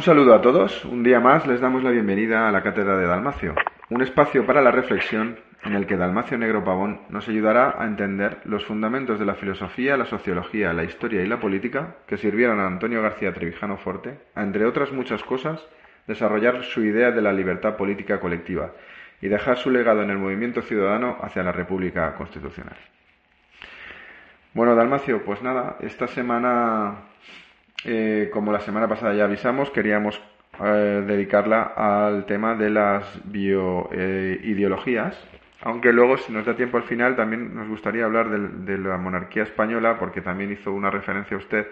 Un saludo a todos. Un día más les damos la bienvenida a la Cátedra de Dalmacio, un espacio para la reflexión en el que Dalmacio Negro Pavón nos ayudará a entender los fundamentos de la filosofía, la sociología, la historia y la política que sirvieron a Antonio García Trevijano Forte a, entre otras muchas cosas, desarrollar su idea de la libertad política colectiva y dejar su legado en el movimiento ciudadano hacia la República Constitucional. Bueno, Dalmacio, pues nada, esta semana eh, como la semana pasada ya avisamos, queríamos eh, dedicarla al tema de las bioideologías. aunque luego, si nos da tiempo al final, también nos gustaría hablar de, la monarquía española, porque también hizo una referencia usted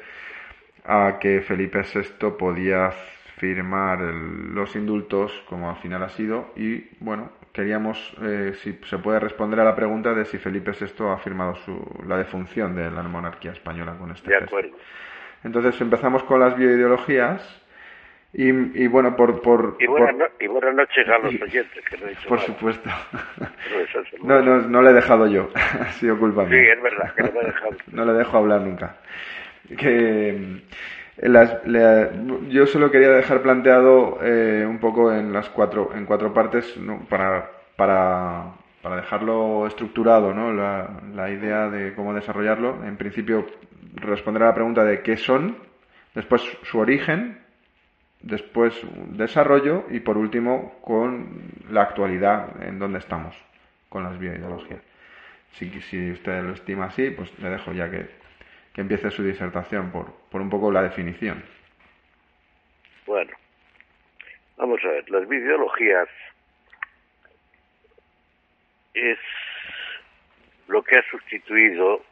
a que Felipe VI podía firmar los indultos, como al final ha sido, y bueno, queríamos, eh, si se puede responder a la pregunta de si Felipe VI ha firmado su, la defunción de la monarquía española con este De acuerdo. Entonces empezamos con las bioideologías y, bueno, por... por y, buenas noches a los oyentes, que no he dicho Por supuesto. no, no, no le he dejado yo, ha sido culpa mía. Sí, es verdad, que no me he dejado. no le dejo hablar nunca. Que... Las, yo solo quería dejar planteado eh, un poco en las cuatro en cuatro partes para, para, para dejarlo estructurado ¿no? La, idea de cómo desarrollarlo en principio responder a la pregunta de qué son, después su origen, después desarrollo y por último con la actualidad en donde estamos con las bioideologías. Si, si usted lo estima así, pues le dejo ya que, que empiece su disertación por, por un poco la definición. Bueno, vamos a ver, las bioideologías es lo que ha sustituido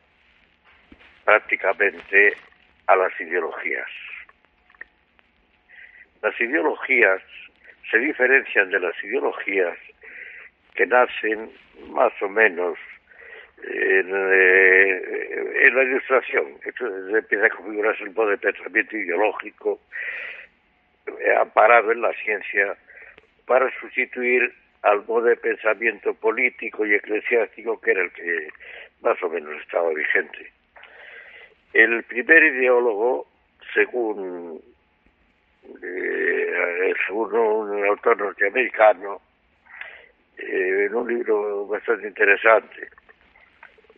prácticamente a las ideologías. Las ideologías se diferencian de las ideologías que nacen más o menos en, eh, la ilustración. Esto empieza a configurarse un modo de pensamiento ideológico eh, amparado en la ciencia para sustituir al modo de pensamiento político y eclesiástico que era el que más o menos estaba vigente. El primer ideólogo, según, eh, un autor norteamericano, eh, en un libro bastante interesante,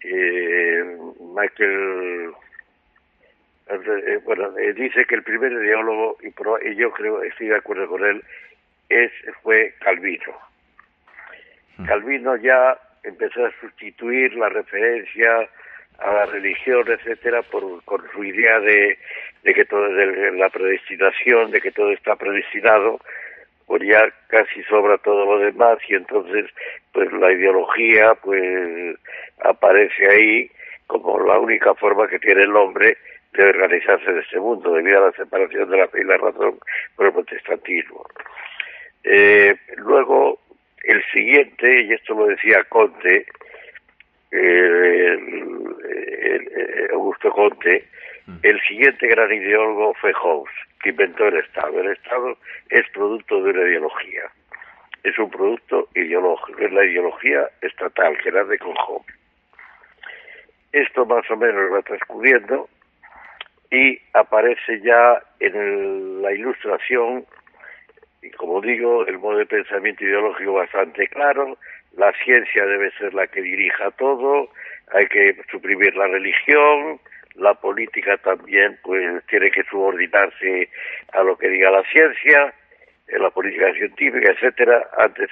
eh, Michael, eh, bueno, dice que el primer ideólogo, y, yo creo, estoy de acuerdo con él, es, fue Calvino. Calvino ya empezó a sustituir la referencia a la religión, etcétera, por, con su idea de, de que todo, de la predestinación, de que todo está predestinado, pues ya casi sobra todo lo demás y entonces pues la ideología pues aparece ahí como la única forma que tiene el hombre de organizarse en este mundo debido a la separación de la fe y la razón por el protestantismo. Eh, luego, el siguiente, y esto lo decía Conte, eh, Augusto Conte, mm. el siguiente gran ideólogo fue Hobbes, que inventó el Estado. El Estado es producto de una ideología, es un producto ideológico, es la ideología estatal que nace con Hobbes. Esto más o menos va transcurriendo y aparece ya en la ilustración, y como digo, el modo de pensamiento ideológico bastante claro, la ciencia debe ser la que dirija todo, hay que suprimir la religión, la política también pues tiene que subordinarse a lo que diga la ciencia en la política científica, etcétera, antes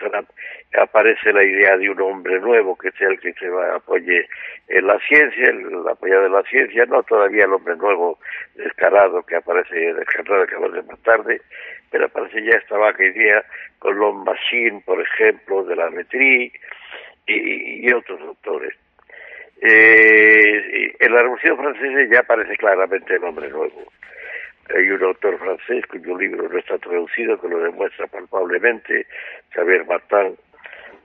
aparece la idea de un hombre nuevo que sea el que se apoye en la ciencia, el apoyado en la ciencia, no todavía el hombre nuevo descarado que aparece descarado que aparece más tarde, pero aparece ya esta vaca idea con Machine, por ejemplo, de la Metri y, otros autores. Eh, en la Revolución Francesa ya aparece claramente el hombre nuevo hay un autor francés cuyo libro no está traducido que lo demuestra palpablemente, Xavier Martin,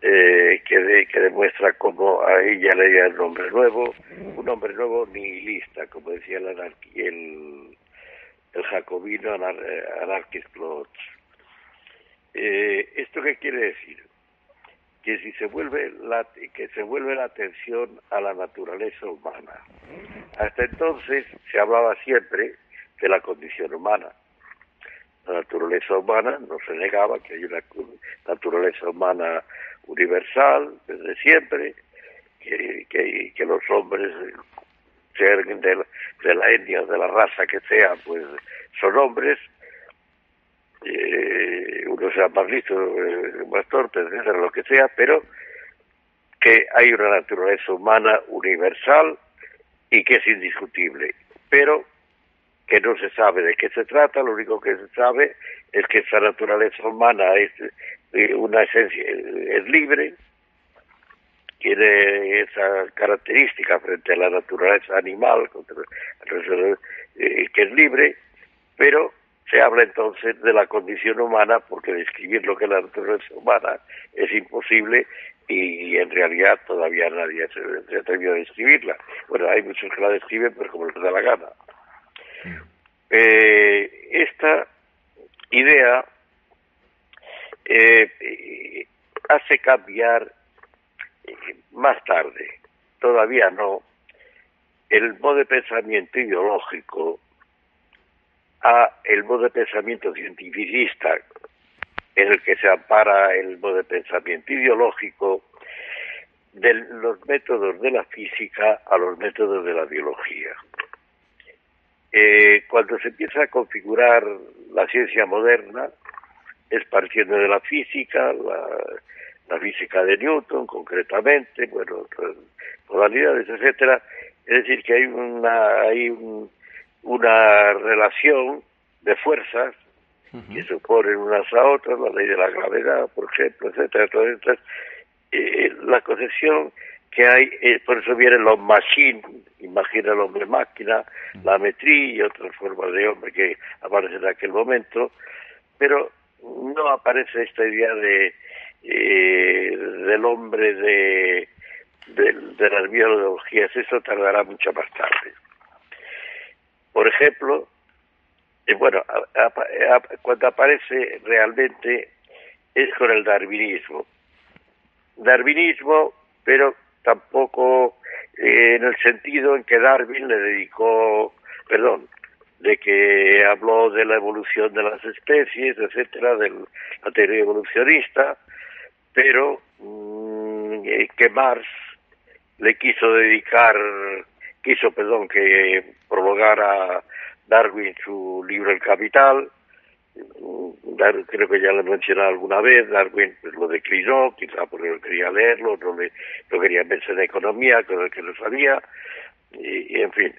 eh, que, que demuestra cómo a ella leía el nombre nuevo, un hombre nuevo nihilista, como decía el, el, el jacobino eh, anarquist eh, ¿Esto qué quiere decir? Que si se vuelve la, que se vuelve la atención a la naturaleza humana. Hasta entonces se hablaba siempre de la condición humana. La naturaleza humana no se negaba que hay una naturaleza humana universal desde siempre, que, que, los hombres, sean de, la etnia, de la raza que sea, pues son hombres, eh, uno sea más listo, eh, más torpe, etcétera, lo que sea, pero que hay una naturaleza humana universal y que es indiscutible. Pero que no se sabe de qué se trata, lo único que se sabe es que esa naturaleza humana es eh, una esencia, es libre, tiene esa característica frente a la naturaleza animal, eh, que es libre, pero se habla entonces de la condición humana porque describir lo que es la naturaleza humana es imposible y en realidad todavía nadie se, ha atrevido a describirla. Bueno, hay muchos que la describen, pero como les da la gana. Eh, esta idea eh, hace cambiar eh, más tarde, todavía no, el modo de pensamiento ideológico a el modo de pensamiento cientificista en el que se ampara el modo de pensamiento ideológico de los métodos de la física a los métodos de la biología. Eh, cuando se empieza a configurar la ciencia moderna, es partiendo de la física, la, física de Newton concretamente, bueno, modalidades, etcétera. Es decir, que hay una, hay una relación de fuerzas que se oponen unas a otras, la ley de la gravedad, por ejemplo, etcétera. Entonces, eh, la concepción que hay, eh, por eso vienen los machines, imagina el hombre máquina, la metría y otras formas de hombre que aparecen en aquel momento, pero no aparece esta idea de eh, del hombre de, de, las biologías, eso tardará mucho más tarde. Por ejemplo, eh, bueno, cuando aparece realmente es con el darwinismo. Darwinismo, pero tampoco eh, en el sentido en que Darwin le dedicó, perdón, de que habló de la evolución de las especies, etcétera, de la teoría evolucionista, pero mm, eh, que Marx le quiso dedicar, quiso, perdón, que prolongara Darwin su libro El Capital, creo que ya lo he mencionado alguna vez, Darwin pues, lo declinó, quizá porque no quería leerlo, no, le, no quería pensar en economía, con que lo sabía, y, en fin.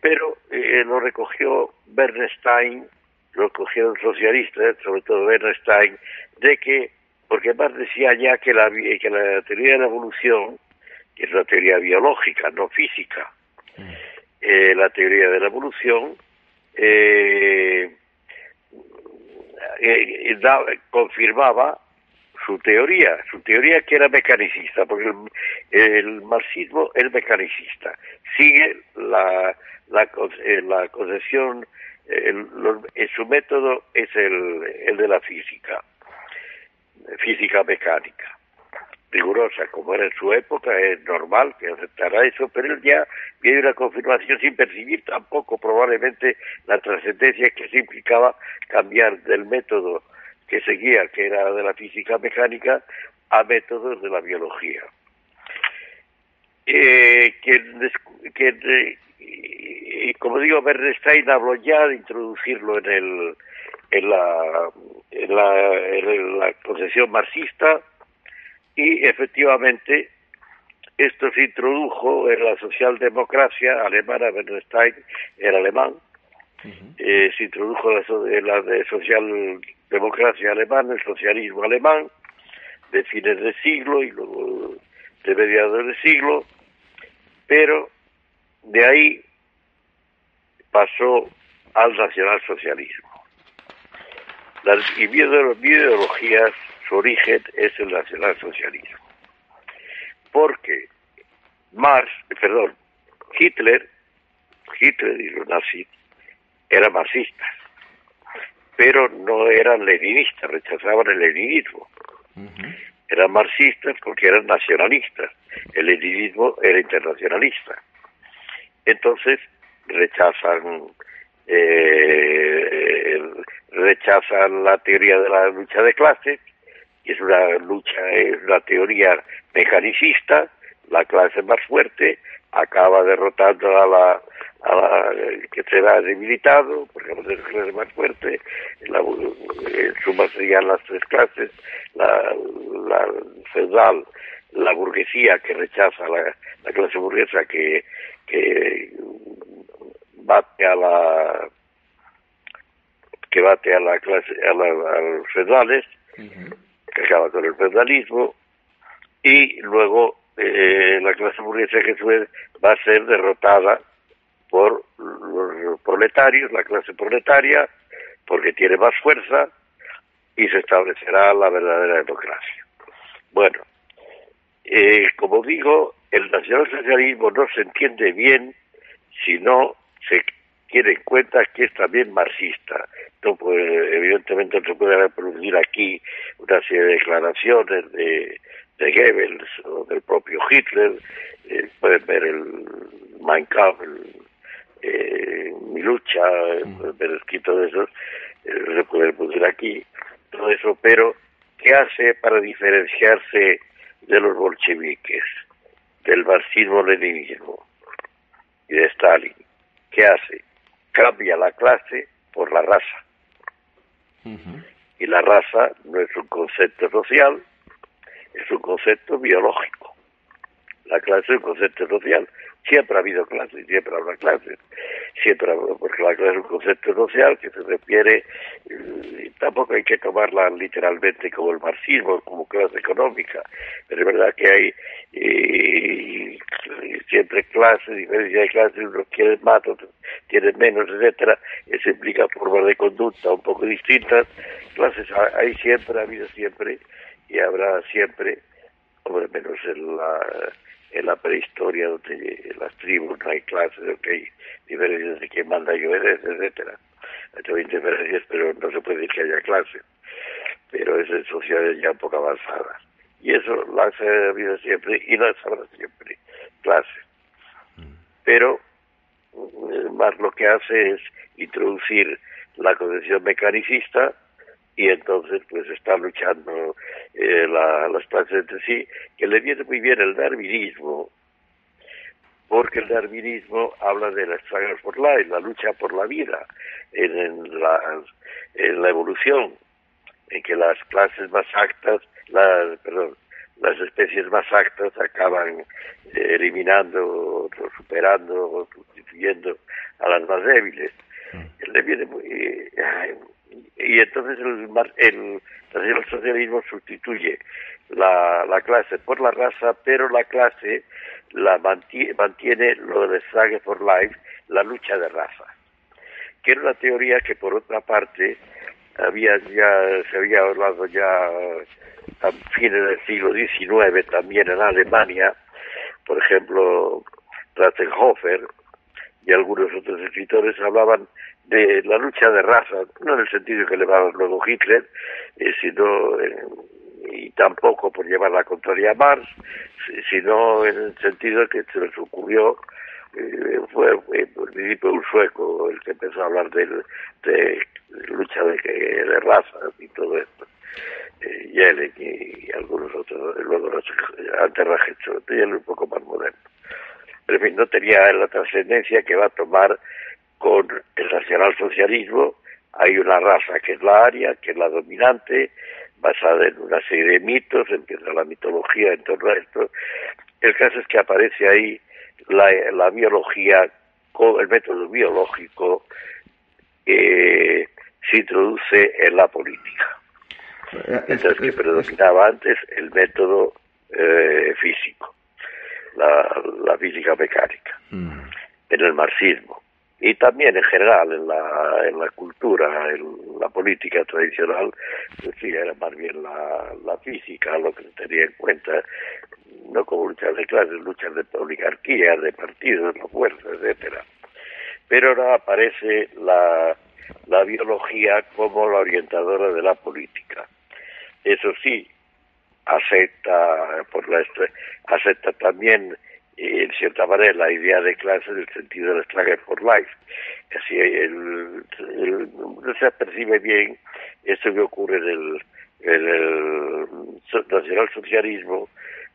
pero eh, lo recogió Bernstein, lo recogió un socialista, sobre todo Bernstein, de que, porque más decía ya que la, que la teoría de la evolución, que es una teoría biológica, no física, mm. eh, la teoría de la evolución, eh, eh, confirmaba su teoría, su teoría que era mecanicista, porque el, marxismo es mecanicista, sigue la, la, eh, la concepción, eh, su método es el, el de la física, física mecánica rigurosa como era en su época, es normal que aceptara eso, pero él ya viene una confirmación sin percibir tampoco probablemente la trascendencia que se implicaba cambiar del método que seguía, que era de la física mecánica, a métodos de la biología. Eh, que, como digo, Bernstein habló ya de introducirlo en el, en la, en la, en la concepción marxista y efectivamente esto se introdujo en la socialdemocracia alemana, Bernstein era alemán, eh, se introdujo en la, de socialdemocracia alemana, el socialismo alemán, de fines de siglo y luego de mediados de siglo, pero de ahí pasó al nacionalsocialismo. Las ideologías, su origen es el nacionalsocialismo. Porque Marx, perdón, Hitler, Hitler y los nazis eran marxistas, pero no eran leninistas, rechazaban el leninismo. Eran marxistas porque eran nacionalistas. El leninismo era internacionalista. Entonces rechazan eh, rechazan la teoría de la lucha de clases, que es una lucha, es una teoría mecanicista, la clase más fuerte acaba derrotando a la, a la que será debilitado, porque la clase más fuerte, la, en suma serían las tres clases, la, la feudal, la burguesía que rechaza la, la clase burguesa que, que bate a la que bate a la clase a, los feudales que acaba con el feudalismo y luego eh, la clase burguesa que va a ser derrotada por los proletarios, la clase proletaria, porque tiene más fuerza y se establecerá la verdadera democracia. Bueno, eh, como digo, el nacionalsocialismo no se entiende bien si no se tiene en cuenta que es también marxista. No evidentemente no se puede reproducir aquí una serie de declaraciones de, de Goebbels o del propio Hitler. Eh, pueden ver el Mein Kampf, eh, mi lucha, ver escrito de eso, eh, se puede reproducir aquí, todo eso, pero ¿qué hace para diferenciarse de los bolcheviques, del marxismo-leninismo y de Stalin? ¿Qué hace? Cambia la clase por la raza. Y la raza no es un concepto social, es un concepto biológico. La clase es un concepto social. Siempre ha habido clases, siempre habrá clases. Siempre porque la clase es un concepto social que se refiere, eh, tampoco hay que tomarla literalmente como el marxismo, como clase económica, pero es verdad que hay eh, siempre clases, diferencia de clases, unos quieren más, otros tienen menos, etcétera, eso implica formas de conducta un poco distintas, clases hay siempre, ha habido siempre, y habrá siempre, hombre, menos en la en la prehistoria donde en las tribus no hay clases, donde hay diferencias de quién manda y obedece, etcétera. Hay diferencias, pero no se puede decir que haya clases. Pero es en sociedades ya un poco avanzadas. Y eso las ha habido siempre y las habrá siempre, clases. Pero eh, más lo que hace es introducir la concepción mecanicista y entonces pues está luchando eh, las clases entre sí, que le viene muy bien el darwinismo, porque el darwinismo habla de la struggle for life, la lucha por la vida, en, la, en la evolución, en que las clases más actas, las, perdón, las especies más actas acaban eh, eliminando, superando, o sustituyendo a las más débiles. Mm. Le viene muy, eh, y entonces el, socialismo sustituye la, la, clase por la raza, pero la clase la mantiene, lo de Struggle for Life, la lucha de raza, que era una teoría que por otra parte había ya se había hablado ya a fines del siglo XIX también en Alemania, por ejemplo, Ratzenhofer y algunos otros escritores hablaban de la lucha de raza, no en el sentido que le va luego Hitler, eh, sino eh, y tampoco por llevar la contraria a Marx, sino en el sentido que se les ocurrió, eh, fue por principio un sueco el que empezó a hablar de, de lucha de, de razas y todo esto. Yellen y, algunos otros, luego antes Rajecho, Yellen un poco más moderno. Pero en fin, no tenía la trascendencia que va a tomar con el nacionalsocialismo hay una raza que es la aria, que es la dominante, basada en una serie de mitos, empieza la mitología en torno a esto. El caso es que aparece ahí la, la biología, el método biológico eh, se introduce en la política. Eh, Entonces, que predominaba antes el método eh, físico, la, física mecánica, mm. en el marxismo y también en general en la, en la cultura, en la política tradicional, pues sí, era más bien la, la física lo que se tenía en cuenta, no como luchas de clases, luchas de oligarquía, de partidos, la fuerza, etcétera. Pero ahora aparece la, la biología como la orientadora de la política. Eso sí, acepta por la acepta también en cierta manera la idea de clase en el sentido del struggle for life. Así el, no se percibe bien esto que ocurre en el, en el nacionalsocialismo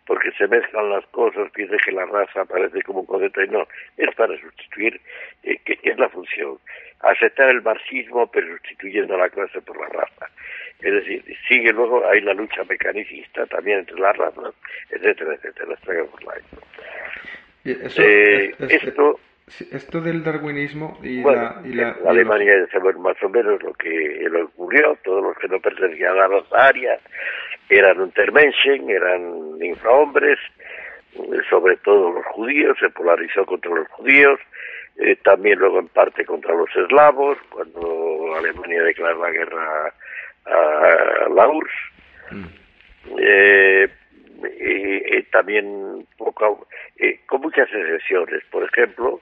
porque se mezclan las cosas, piensa que la raza aparece como un concepto y no, es para sustituir, eh, que es la función, aceptar el marxismo pero sustituyendo a la clase por la raza. Es decir, sigue luego, hay la lucha mecanicista también entre las razas, etcétera, etcétera, eh, esto, esto del darwinismo y la, y la, Alemania ya sabemos más o menos lo que lo ocurrió, todos los que no pertenecían a las áreas eran untermenschen, eran infrahombres, sobre todo los judíos, se polarizó contra los judíos, eh, también luego en parte contra los eslavos, cuando Alemania declaró la guerra a la URSS. Mm. Eh, y, también poco, eh, con muchas excepciones. Por ejemplo,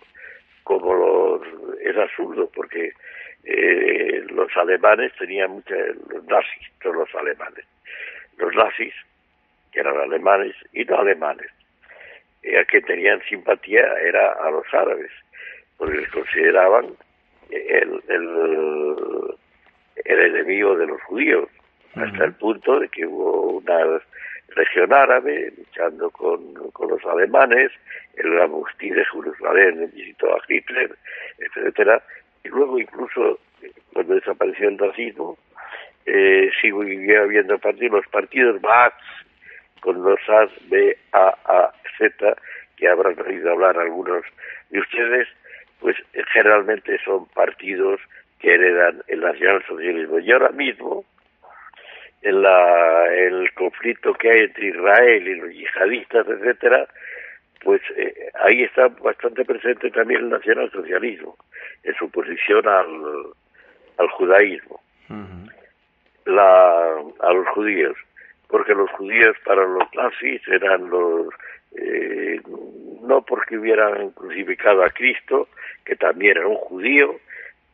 como los, es absurdo porque eh, los alemanes tenían muchas, los nazis, todos los alemanes, los nazis, que eran alemanes y no alemanes, a que tenían simpatía era a los árabes, porque les consideraban el, el, el enemigo de los judíos, hasta el punto de que hubo una región árabe luchando con, con los alemanes, el gran de Jerusalén visitó a Hitler, etcétera, y luego incluso cuando desapareció el racismo, eh, siguió habiendo partidos, los partidos Baaz, con los A, B, A, A, Z, que habrán oído hablar algunos de ustedes, pues generalmente son partidos que heredan el nacionalsocialismo. Y ahora mismo, en la, el conflicto que hay entre Israel y los yihadistas, etcétera, pues eh, ahí está bastante presente también el nacionalsocialismo, en su posición al, al judaísmo, la, a los judíos, porque los judíos para los nazis eran los, eh, no porque hubieran crucificado a Cristo, que también era un judío,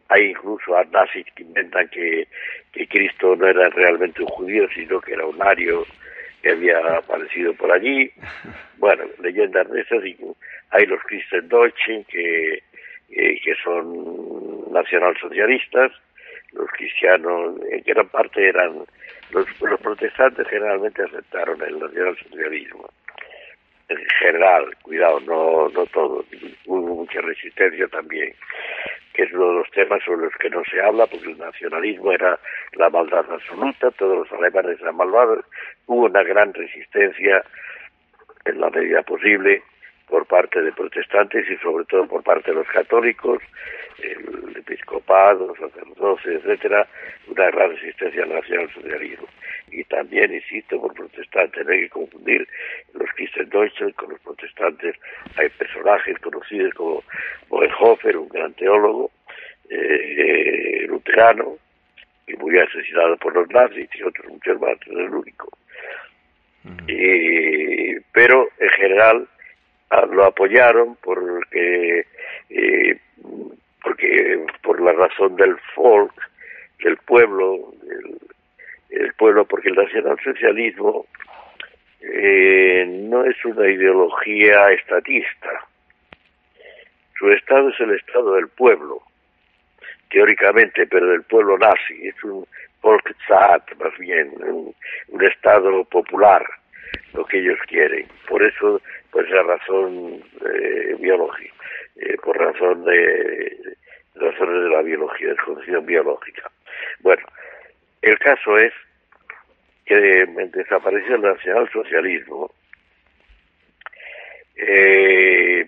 hay incluso a nazis que inventan que, que Cristo no era realmente un judío, sino que era un ario que había aparecido por allí. Bueno, leyendas de esas. Y hay los Christendeutschen que, eh, que son nacionalsocialistas. Los cristianos, en gran parte eran. Los, los protestantes generalmente aceptaron el nacionalsocialismo en general, cuidado, no, no todo, hubo mucha resistencia también, que es uno de los temas sobre los que no se habla, porque el nacionalismo era la maldad absoluta, todos los alemanes eran malvados, hubo una gran resistencia en la medida posible por parte de protestantes y sobre todo por parte de los católicos, el episcopado, los sacerdotes, etcétera, una gran resistencia al nacionalsocialismo. Y también, insisto, por protestantes, no hay que confundir los Christendeutschen con los protestantes. Hay personajes conocidos como Bonhoeffer, un gran teólogo, eh, luterano, que murió asesinado por los nazis y otros muchos más, no es el único. pero en general lo apoyaron porque eh, porque por la razón del folk del pueblo el, pueblo porque el nacionalsocialismo eh, no es una ideología estatista. Su estado es el estado del pueblo teóricamente pero del pueblo nazi. Es un Volksstaat más bien un estado popular lo que ellos quieren. Por eso pues la razón eh, biológica, eh, por razón de, razones de la biología, de condición biológica. Bueno, el caso es que desapareció el nacionalsocialismo, eh,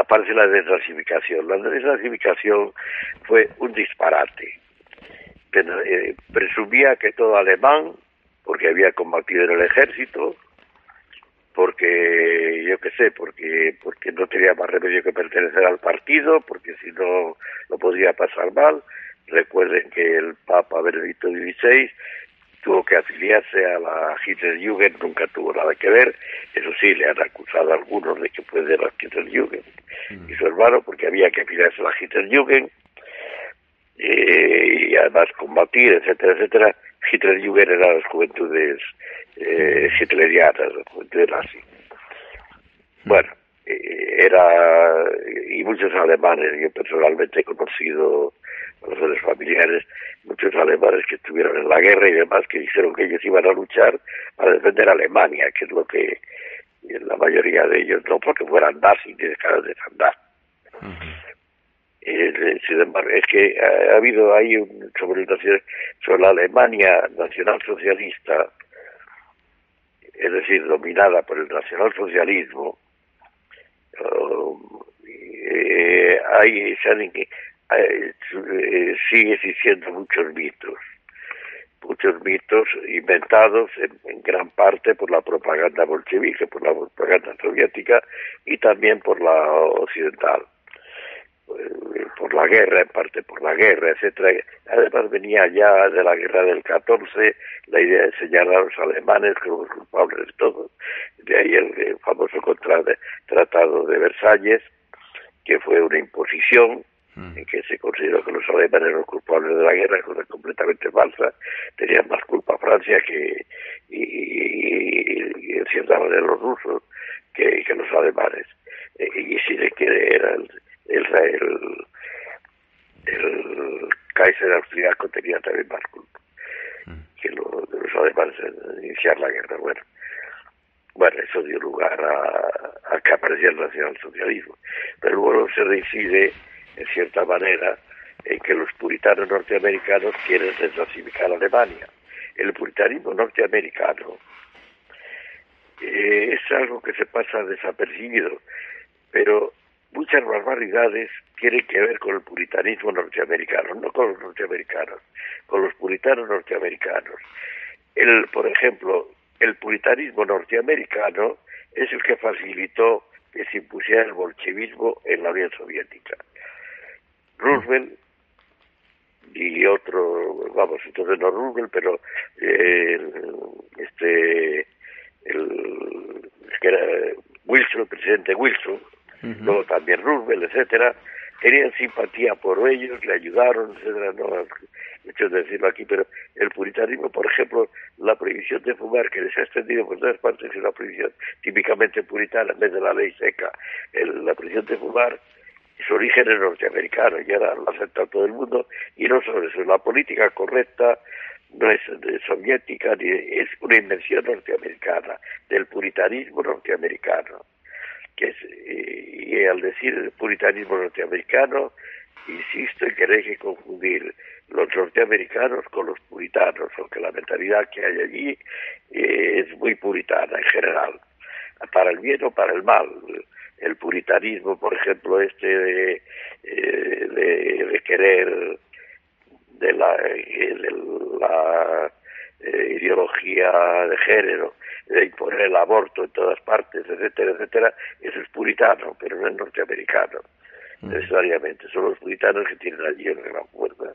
aparece la desnazificación. La desnazificación fue un disparate. Eh, presumía que todo alemán, porque había combatido en el ejército, porque yo qué sé, porque porque no tenía más remedio que pertenecer al partido, porque si no lo podría pasar mal. Recuerden que el Papa Benedicto XVI tuvo que afiliarse a la Hitlerjugend, nunca tuvo nada que ver. Eso sí, le han acusado a algunos de que fue de la Hitlerjugend y su hermano, porque había que afiliarse a la Hitlerjugend eh, y además combatir, etcétera, etcétera. Hitlerjugend era las juventudes eh, hitlerianas, nazi. Bueno, eh, era, y muchos alemanes, yo personalmente he conocido a los familiares, muchos alemanes que estuvieron en la guerra y demás, que dijeron que ellos iban a luchar para defender a Alemania, que es lo que la mayoría de ellos, no porque fueran nazis ni dejaran de andar. Eh, sin embargo, es que ha, habido ahí un, sobre, sobre la Alemania nacionalsocialista, es decir, dominada por el nacionalsocialismo, eh, hay, eh, sigue existiendo muchos mitos, muchos mitos inventados en, gran parte por la propaganda bolchevique, por la propaganda soviética y también por la occidental, eh, por la guerra, en parte por la guerra, etcétera. Además venía ya de la guerra del 14 la idea de señalar a los alemanes como los culpables de todo. De ahí el, famoso tratado de Versalles, que fue una imposición en que se consideró que los alemanes eran los culpables de la guerra, cosa completamente falsa. Tenían más culpa Francia que, y, en cierta manera los rusos que, los alemanes. Eh, y si se quiere, era el, el, el, Kaiser austriaco tenía también más culpa que lo, de los alemanes en iniciar la guerra. Bueno, bueno, eso dio lugar a, a que apareciera el nacionalsocialismo. Pero luego se decide en cierta manera, en que los puritanos norteamericanos quieren desnazificar a Alemania. El puritanismo norteamericano eh, es algo que se pasa desapercibido, pero muchas barbaridades tienen que ver con el puritanismo norteamericano, no con los norteamericanos, con los puritanos norteamericanos. El, por ejemplo, el puritanismo norteamericano es el que facilitó que se impusiera el bolchevismo en la Unión Soviética. Roosevelt y otro, vamos, entonces no Roosevelt, pero eh, este, el, que era Wilson, el presidente Wilson, luego también Roosevelt, etcétera, tenían simpatía por ellos, le ayudaron, etcétera, no de decirlo aquí, pero el puritanismo, por ejemplo, la prohibición de fumar, que les ha extendido por todas partes, es una prohibición típicamente puritana, en vez de la ley seca, la prohibición de fumar su origen es norteamericano y ahora lo acepta todo el mundo y no solo eso, la política correcta no es soviética ni es una invención norteamericana del puritanismo norteamericano que es, y, al decir puritanismo norteamericano insisto en que no que confundir los norteamericanos con los puritanos aunque la mentalidad que hay allí eh, es muy puritana en general para el bien o para el mal. El puritanismo, por ejemplo, este de, eh, querer eh, de la eh, ideología de género, de imponer el aborto en todas partes, etcétera, etcétera, eso es puritano, pero no es norteamericano, mm. necesariamente. Son los puritanos que tienen allí en gran fuerza.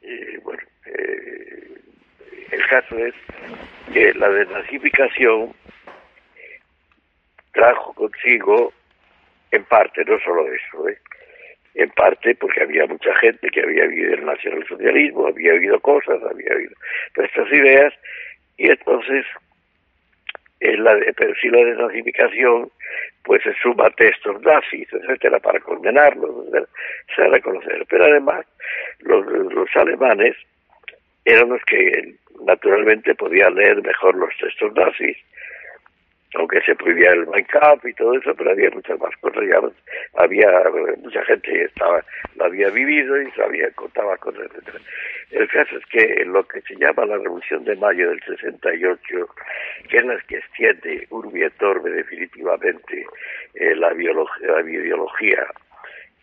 Y bueno, el caso es que la desnazificación trajo consigo, en parte, no solo eso, ¿eh? En parte porque había mucha gente que había vivido el nacionalsocialismo, había oído cosas, había oído estas ideas, y entonces, en la, pero si la desnazificación, pues se suma textos nazis, etcétera, para condenarlos, se reconocer. Pero además, los alemanes eran los que naturalmente podían leer mejor los textos nazis aunque se prohibía el Minecraft y todo eso, pero había muchas más cosas, ya había mucha gente estaba, lo había vivido y sabía, contaba cosas, etcétera. El caso es que lo que se llama la Revolución de Mayo del 68, que es la que extiende Urbi et definitivamente eh, la, biología, la biología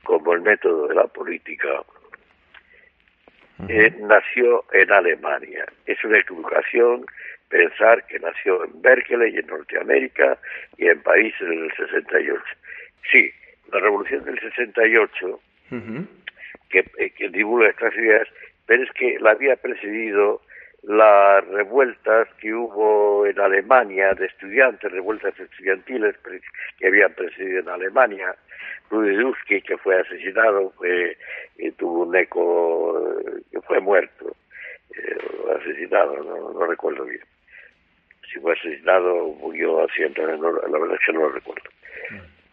como el método de la política, eh, nació en Alemania. Es una equivocación pensar que nació en Berkeley, en Norteamérica, y en París en el 68. Sí, la revolución del 68, que, eh, que divulga estas ideas, pero es que la había precedido las revueltas que hubo en Alemania de estudiantes, revueltas estudiantiles que habían precedido en Alemania. Rudy que fue asesinado, fue, eh, tuvo un eco, eh, que fue muerto, eh, asesinado, no, recuerdo bien. Si fue asesinado, murió haciendo, la verdad es que no lo recuerdo.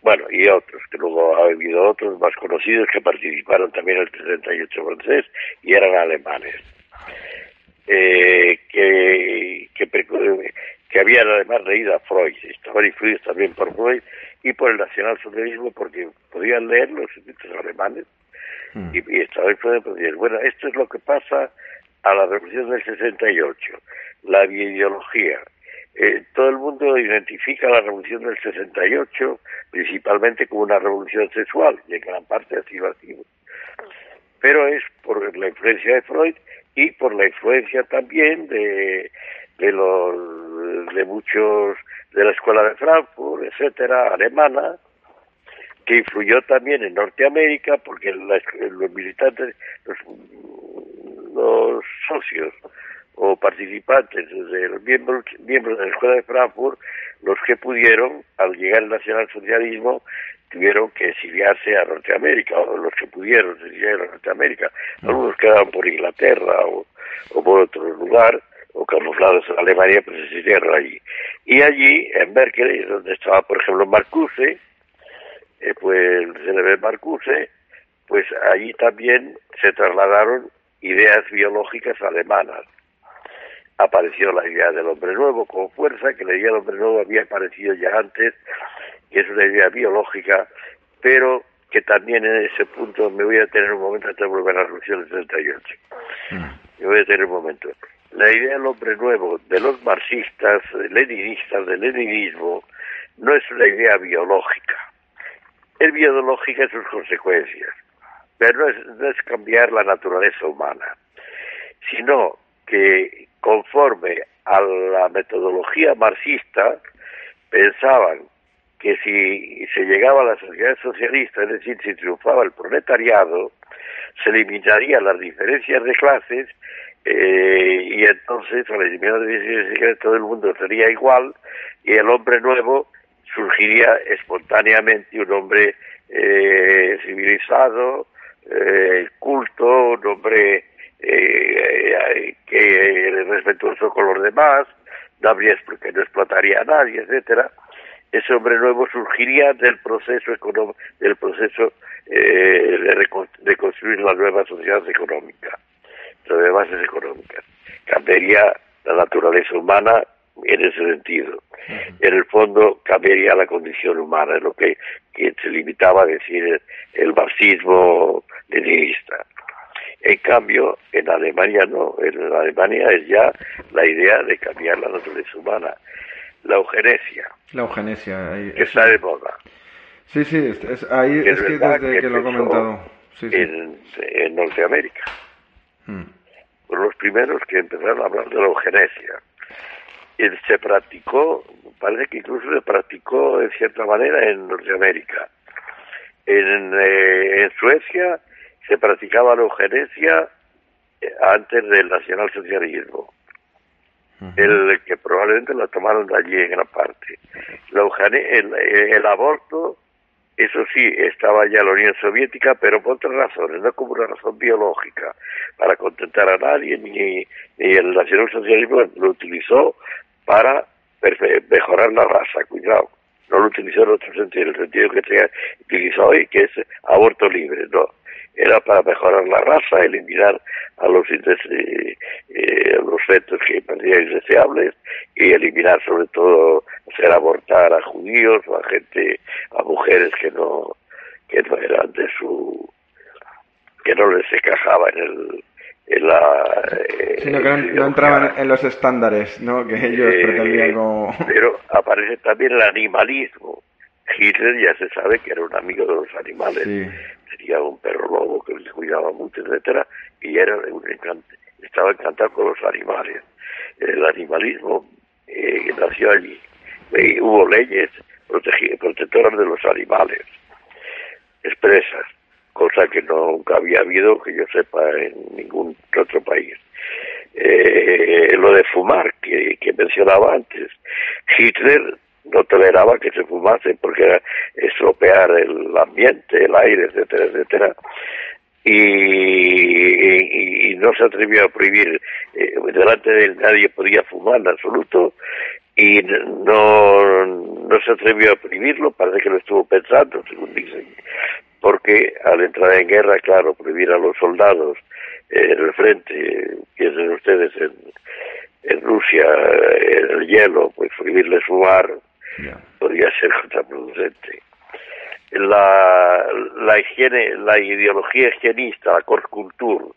Bueno, y otros, que luego ha habido otros más conocidos que participaron también en el 38 francés y eran alemanes. Eh, que, que, que, habían además leído a Freud, estaban influidos también por Freud y por el nacionalsocialismo porque podían leer los escritos alemanes mm. y, y, estaban influidos por Bueno, esto es lo que pasa a la revolución del 68, la ideología. Eh, todo el mundo identifica la revolución del 68 principalmente como una revolución sexual, y en gran parte así lo ha sido. Pero es por la influencia de Freud y por la influencia también de, de los de muchos de la escuela de Frankfurt, etcétera, alemana, que influyó también en Norteamérica porque los militantes, los, los, socios o participantes, desde los miembros, miembros de la escuela de Frankfurt, los que pudieron, al llegar al nacionalsocialismo, tuvieron que exiliarse a Norteamérica, o los que pudieron exiliarse a Norteamérica. Algunos quedaban por Inglaterra o, por otro lugar, o camuflados en Alemania, pues se exiliaron allí. Y allí, en Berkeley, donde estaba, por ejemplo, Marcuse, eh, pues se le ve Marcuse, pues allí también se trasladaron ideas biológicas alemanas. Apareció la idea del hombre nuevo con fuerza, que la idea del hombre nuevo había aparecido ya antes que es una idea biológica, pero que también en ese punto me voy a tener un momento hasta volver a la Revolución del 38. Mm. Me voy a tener un momento. La idea del hombre nuevo de los marxistas, leninistas, del leninismo, no es una idea biológica. Es biológica en sus consecuencias, pero no es, no es cambiar la naturaleza humana, sino que conforme a la metodología marxista, pensaban que si se llegaba a la sociedad socialista, es decir, si triunfaba el proletariado, se eliminarían las diferencias de clases eh, y entonces al eliminar las diferencias de todo el mundo sería igual y el hombre nuevo surgiría espontáneamente un hombre eh, civilizado, eh, culto, un hombre que respetuoso con los demás, no habría porque no explotaría a nadie, etcétera ese hombre nuevo surgiría del proceso económico, del proceso eh, de, construir la nueva sociedad económica, las bases económicas. Cambiaría la naturaleza humana en ese sentido. En el fondo cambiaría la condición humana, lo que, se limitaba a decir el, marxismo leninista. En cambio, en Alemania no, en Alemania es ya la idea de cambiar la naturaleza humana la eugenesia. La eugenesia. que está de moda. Sí, sí, es, ahí es, que desde que, lo he comentado. En, Norteamérica. Hmm. Fueron los primeros que empezaron a hablar de la eugenesia. Y se practicó, parece que incluso se practicó en cierta manera en Norteamérica. En, eh, en Suecia se practicaba la eugenesia eh, antes del nacionalsocialismo el que probablemente la tomaron de allí en gran parte. el, el, aborto, eso sí, estaba ya en la Unión Soviética, pero por otras razones, no como una razón biológica, para contentar a nadie, ni, ni el nacionalsocialismo lo utilizó para mejorar la raza, cuidado. No lo utilizó en otro sentido, en el sentido que se utiliza hoy, que es aborto libre, no. Era para mejorar la raza, eliminar a los, eh, eh, los fetos que parecían indeseables y eliminar sobre todo, hacer abortar a judíos o a gente, a mujeres que no, que no eran de su, que no les encajaba en el, en la, eh, Sino que no, entraban en los estándares ¿no? que ellos pretendían como... Pero aparece también el animalismo. Hitler ya se sabe que era un amigo de los animales. Tenía un perro lobo que le cuidaba mucho, etcétera, y era un estaba encantado con los animales. El animalismo eh, nació allí. Hubo leyes protectoras de los animales, expresas, cosa que nunca había habido, que yo sepa, en ningún otro país. Eh, lo de fumar, que mencionaba antes. Hitler no toleraba que se fumase porque era estropear el ambiente, el aire, etcétera, etcétera. Y, no se atrevió a prohibir, eh, delante de él nadie podía fumar en absoluto y no, no se atrevió a prohibirlo, parece que lo estuvo pensando, según dicen, porque al entrar en guerra, claro, prohibir a los soldados en el frente, piensen ustedes en, en Rusia, en el hielo, pues prohibirles fumar, podría ser contraproducente. La, la higiene, la ideología higienista, la Korkultur,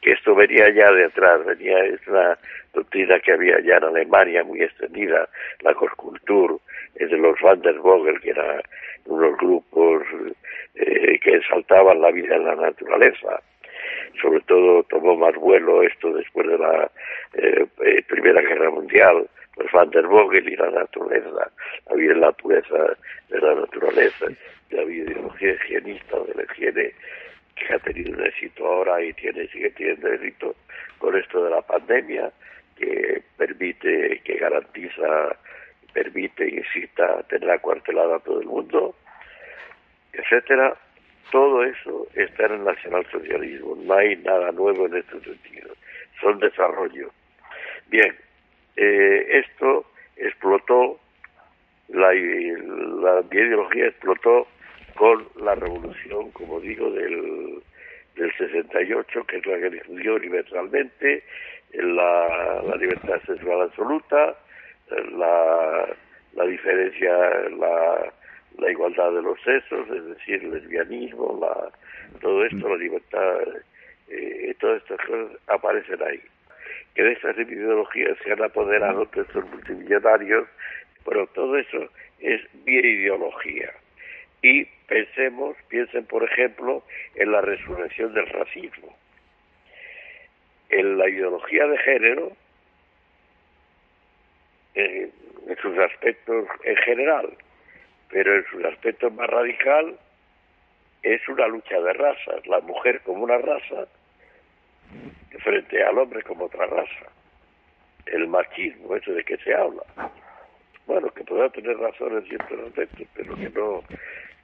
que esto venía ya de atrás, venía, es una doctrina que había ya en Alemania muy extendida, la Korkultur, es de los Van der Vogel, que eran unos grupos eh, que exaltaban la vida en la naturaleza. Sobre todo tomó más vuelo esto después de la eh, eh, Primera Guerra Mundial, pues Van der Vogel y la naturaleza, había la pureza de la naturaleza, la ideología higienista de la higiene que ha tenido un éxito ahora y tiene sigue teniendo éxito con esto de la pandemia, que permite, que garantiza, permite, incita a tener acuartelado a todo el mundo, etcétera. Todo eso está en el nacionalsocialismo, no hay nada nuevo en este sentido, son desarrollo. Bien, eh, esto explotó, la, ideología explotó con la revolución, como digo, del, del 68, que es la que difundió universalmente la, la libertad sexual absoluta, la, la diferencia, la, la igualdad de los sexos, es decir, el lesbianismo, la, todo esto, la libertad, eh, todas estas cosas aparecen ahí que de estas ideologías se han apoderado de estos multimillonarios, pero todo eso es ideología. Y pensemos, piensen por ejemplo en la resurrección del racismo. En la ideología de género, en sus aspectos en general, pero en sus aspectos más radical, es una lucha de razas, la mujer como una raza frente al hombre como otra raza. El machismo, eso de que se habla. Bueno, que podrá tener razón en ciertos aspectos, pero que no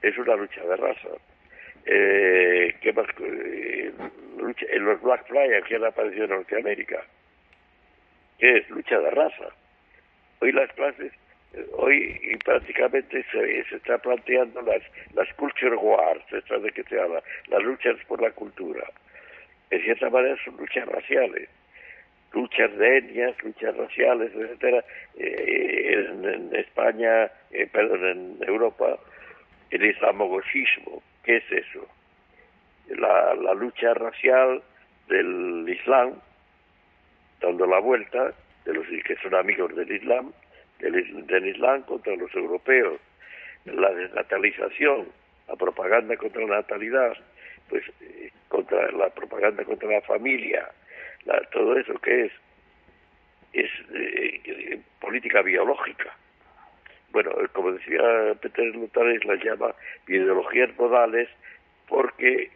es una lucha de raza. Eh, ¿qué más? Eh, en los Black Flyers que han aparecido en Norteamérica. ¿Qué es? Lucha de raza. Hoy las clases, hoy y prácticamente se, se está planteando las, las culture wars, estas de que se habla, las luchas por la cultura en cierta manera son luchas raciales, luchas de etnias, luchas raciales, etcétera. Eh, en, España, eh, perdón, en Europa, el islamogosismo, ¿qué es eso? La, la lucha racial del Islam, dando la vuelta de los que son amigos del Islam, del, del Islam contra los europeos, la desnatalización, la propaganda contra la natalidad, pues eh, contra la propaganda contra la familia, todo eso que es es eh, política biológica. Bueno, como decía Peter Lutares, la llama ideologías modales porque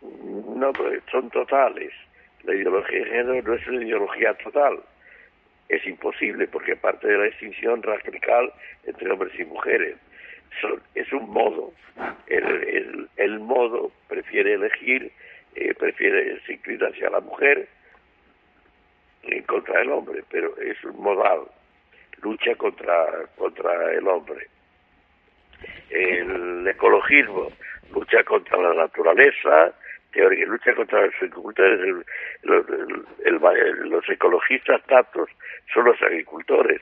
no son totales. La ideología de género no es una ideología total. Es imposible porque parte de la extinción radical entre hombres y mujeres es un modo. El, el, modo prefiere elegir, eh, prefiere se inclina hacia la mujer en contra del hombre, pero es un modal, lucha contra, contra el hombre. El ecologismo lucha contra la naturaleza, teoría, lucha contra las dificultades, los ecologistas natos son los agricultores.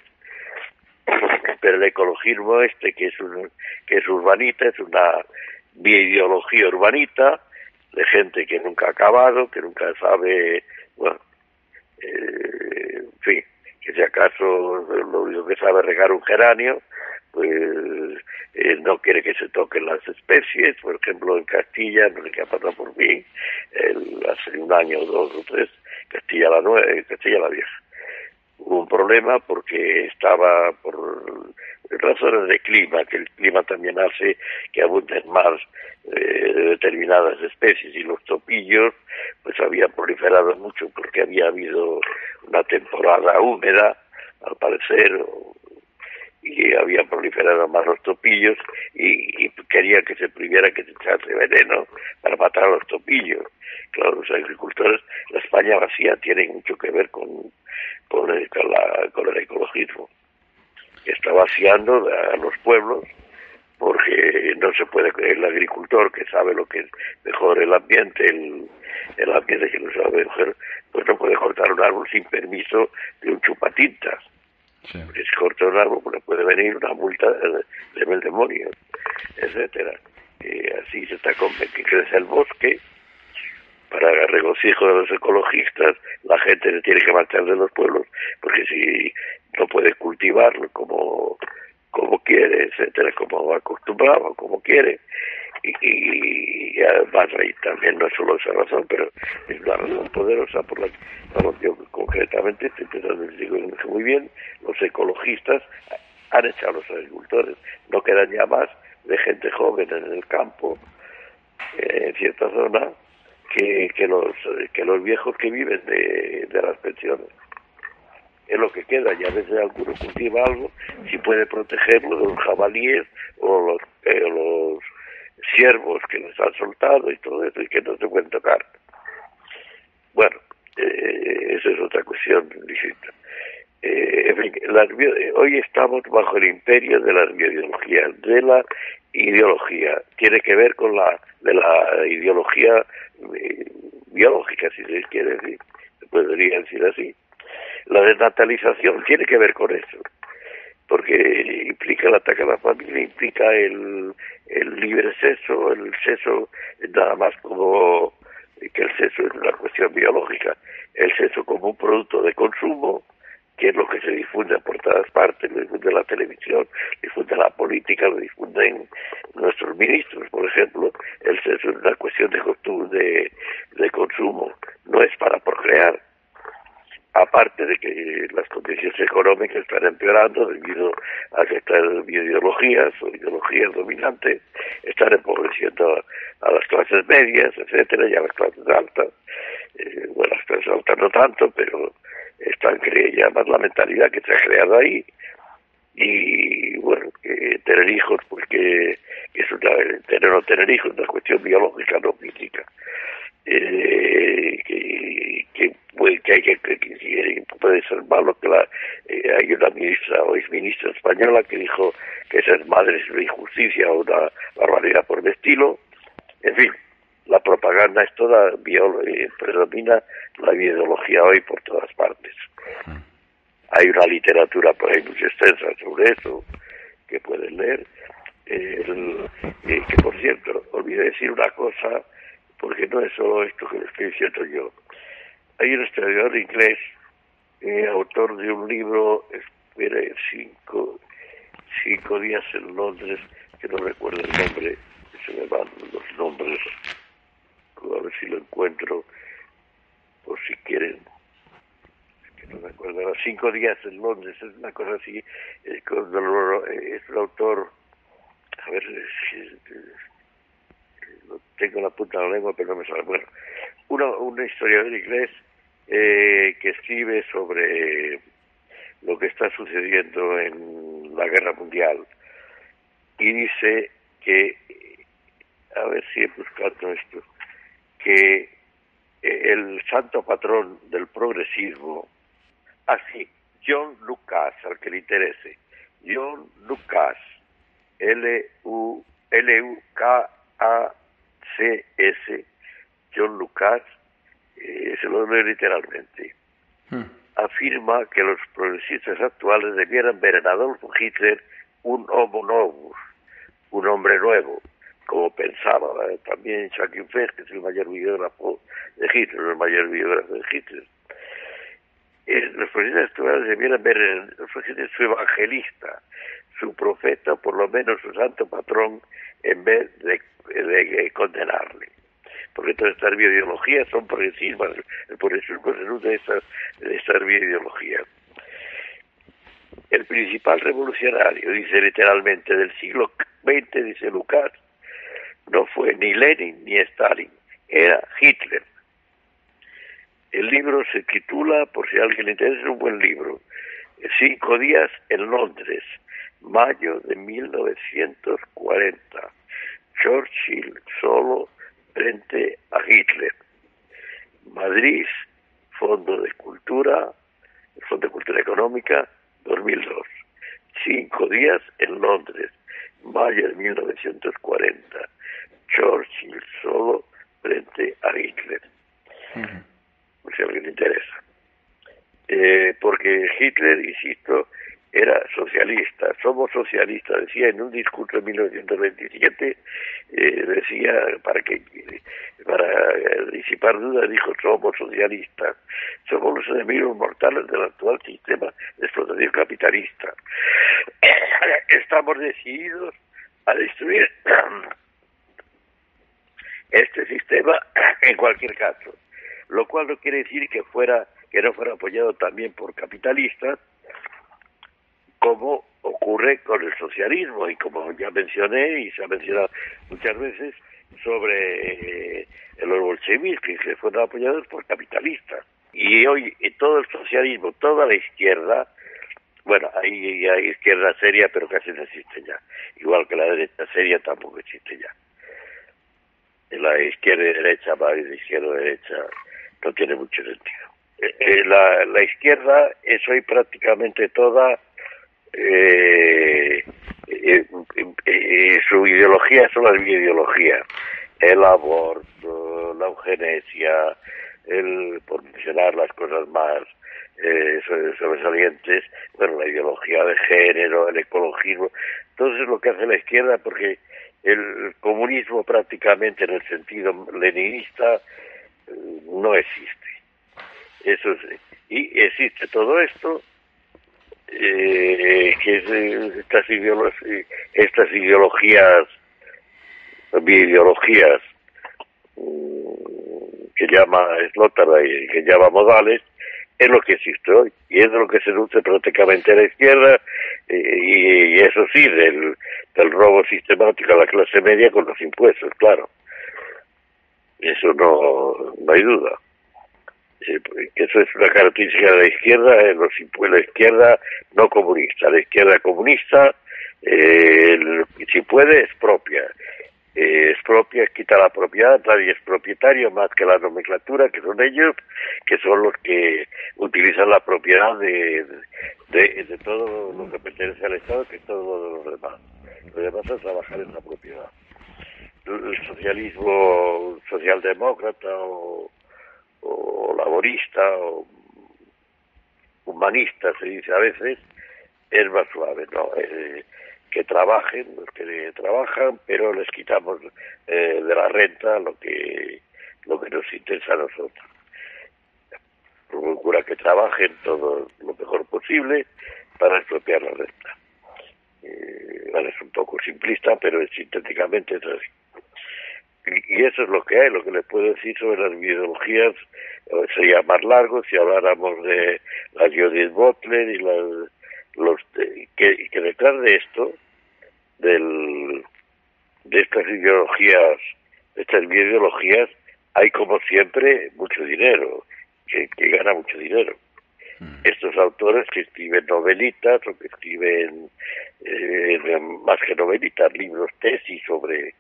Pero el ecologismo este, que es, un, que es urbanita, es una ideología urbanita, de gente que nunca ha acabado, que nunca sabe, bueno, eh, en fin, que si acaso lo único que sabe regar un geranio, pues eh, no quiere que se toquen las especies, por ejemplo en Castilla, no sé qué ha pasado por mí, hace un año, dos o tres, Castilla la Nueva, Castilla la Vieja. Un problema porque estaba por razones de clima, que el clima también hace que abunden más eh, determinadas especies y los topillos pues habían proliferado mucho porque había habido una temporada húmeda, al parecer, y habían proliferado más los topillos y, y querían que se prohibiera que se echase veneno para matar a los topillos. Claro, los agricultores, la España vacía tiene mucho que ver con, con, el, con el ecologismo. Está vaciando a los pueblos porque no se puede el agricultor que sabe lo que es mejor el ambiente el, el ambiente que no sabe mejor pues no puede cortar un árbol sin permiso de un chupatintas si corta un árbol pues le puede venir una multa de, de demonio etcétera y así se está que crece el bosque para regocijo de los ecologistas, la gente se tiene que marchar de los pueblos, porque si no puede cultivarlo como como quiere, etcétera, como acostumbrado, como quiere. Y, y, además ahí también no es solo esa razón, pero es una razón poderosa por la que yo concretamente estoy pensando, digo muy bien, los ecologistas han echado a los agricultores, no quedan ya más de gente joven en el campo, eh, en cierta zona, que, que, los, que los viejos que viven de, de las pensiones. Es lo que queda y a veces alguno cultiva algo si puede protegerlo de los jabalíes o los, eh, los ciervos que les han soltado y todo eso y que no se pueden tocar. Bueno eh, eso es otra cuestión distinta eh, hoy estamos bajo el imperio de las biologías de la ideología. Tiene que ver con la de la ideología biológica si se quiere decir podría decir así. La desnatalización tiene que ver con eso, porque implica el ataque a la familia, implica el, el libre sexo, el sexo nada más como que el sexo es una cuestión biológica, el sexo como un producto de consumo, que es lo que se difunde por todas partes, lo difunde la televisión, lo difunde la política, lo difunden nuestros ministros, por ejemplo, el sexo es una cuestión de de, de consumo, no es para procrear, aparte de que las condiciones económicas están empeorando debido a que estas ideologías o ideologías dominantes están empobreciendo a, las clases medias, etcétera, y a las clases altas. Eh, bueno, las clases altas no tanto, pero están ya más la mentalidad que se ha creado ahí y bueno, tener hijos, porque es una, tener o tener hijos una cuestión biológica, no física. Eh, que, hay que, que, puede ser malo que la, eh, hay una ministra o exministra española que dijo que ser madre es una injusticia o una barbaridad por el estilo. En fin, la propaganda es toda, eh, predomina la ideología hoy por todas partes. Hay una literatura por ahí muy extensa sobre eso que pueden leer. Eh, que por cierto, olvidé decir una cosa, porque no es solo esto que lo estoy diciendo yo. Hay un historiador inglés, eh, autor de un libro, espere, cinco, cinco días en Londres, que no recuerdo el nombre, se me van los nombres, a ver si lo encuentro, por si quieren no me acuerdo, cinco días en Londres, es una cosa así, eh, es un autor, a ver tengo la punta de la lengua, pero no me sale. Bueno, una, una historiador inglés eh, que escribe sobre lo que está sucediendo en la guerra mundial. Y dice que, a ver si he buscado esto, que el santo patrón del progresismo, así, John Lucas, al que le interese, John Lucas, L-U-L-U-K-A CS, John Lucas, eh, se lo leo literalmente, hmm. afirma que los progresistas actuales debieran ver en Adolfo Hitler un homo novus, un hombre nuevo, como pensaba también Jacques Fest, que es el mayor biógrafo de Hitler, el mayor biógrafo de Hitler. Eh, los progresistas actuales debieran ver en Hitler su evangelista, su profeta, por lo menos su santo patrón, en vez de, condenarle. Porque todas estas bioideologías son se nutre de estas, de estas bioideologías. El principal revolucionario, dice literalmente, del siglo XX, dice Lucas, no fue ni Lenin ni Stalin, era Hitler. El libro se titula, por si a alguien le interesa, es un buen libro, Cinco días en Londres, mayo de 1940. Churchill solo frente a Hitler. Madrid, Fondo de Cultura, Fondo de Cultura Económica, 2002. Cinco días en Londres, mayo de 1940. Churchill solo frente a Hitler. Por si a alguien le interesa. Eh, porque Hitler, insisto, era socialista, somos socialistas, decía en un discurso en 1927, eh, decía, para que para disipar dudas, dijo, somos socialistas, somos los enemigos mortales del actual sistema de explotación capitalista. Estamos decididos a destruir este sistema en cualquier caso, lo cual no quiere decir que fuera que no fuera apoyado también por capitalistas, como ocurre con el socialismo y como ya mencioné y se ha mencionado muchas veces sobre eh, los bolcheviques que fueron apoyados por capitalistas. Y hoy todo el socialismo, toda la izquierda, bueno, hay, hay izquierda seria, pero casi no existe ya. Igual que la derecha seria tampoco existe ya. La izquierda y derecha, de izquierda y derecha, no tiene mucho sentido. Eh, eh, la, la izquierda es hoy prácticamente toda eh, eh, eh, su ideología son las ideologías, el aborto, la eugenesia, el, por mencionar las cosas más eh, sobresalientes, bueno, la ideología de género, el ecologismo, todo eso es lo que hace la izquierda porque el comunismo prácticamente en el sentido leninista eh, no existe. Eso y existe todo esto eh, que estas, ideologías, estas ideologías, ideologías mm, que llama y que llama modales, es lo que existe hoy y es de lo que se nutre prácticamente a la izquierda eh, y, eso sí, del, del robo sistemático a la clase media con los impuestos, claro. Eso no, no hay duda que eso es una característica de la izquierda, en los la izquierda no comunista. La izquierda comunista, eh, si puede, es propia. Eh, es propia, quita la propiedad, nadie es propietario más que la nomenclatura, que son ellos, que son los que utilizan la propiedad de, de, todo lo que pertenece al Estado, que es todo lo demás. Lo demás es trabajar en la propiedad. El socialismo socialdemócrata o o laborista o humanista se dice a veces es más suave no que trabajen los que trabajan pero les quitamos eh, de la renta lo que lo que nos interesa a nosotros. Procura que trabajen todo lo mejor posible para expropiar la renta. Eh, es un poco simplista pero sintéticamente es así y eso es lo que hay, lo que les puedo decir sobre las ideologías eh, sería más largo si habláramos de la Judith Butler y las, los que, que detrás de esto del de estas ideologías de estas ideologías hay como siempre mucho dinero que, que gana mucho dinero mm. estos autores que escriben novelitas o que escriben eh, más que novelitas libros tesis sobre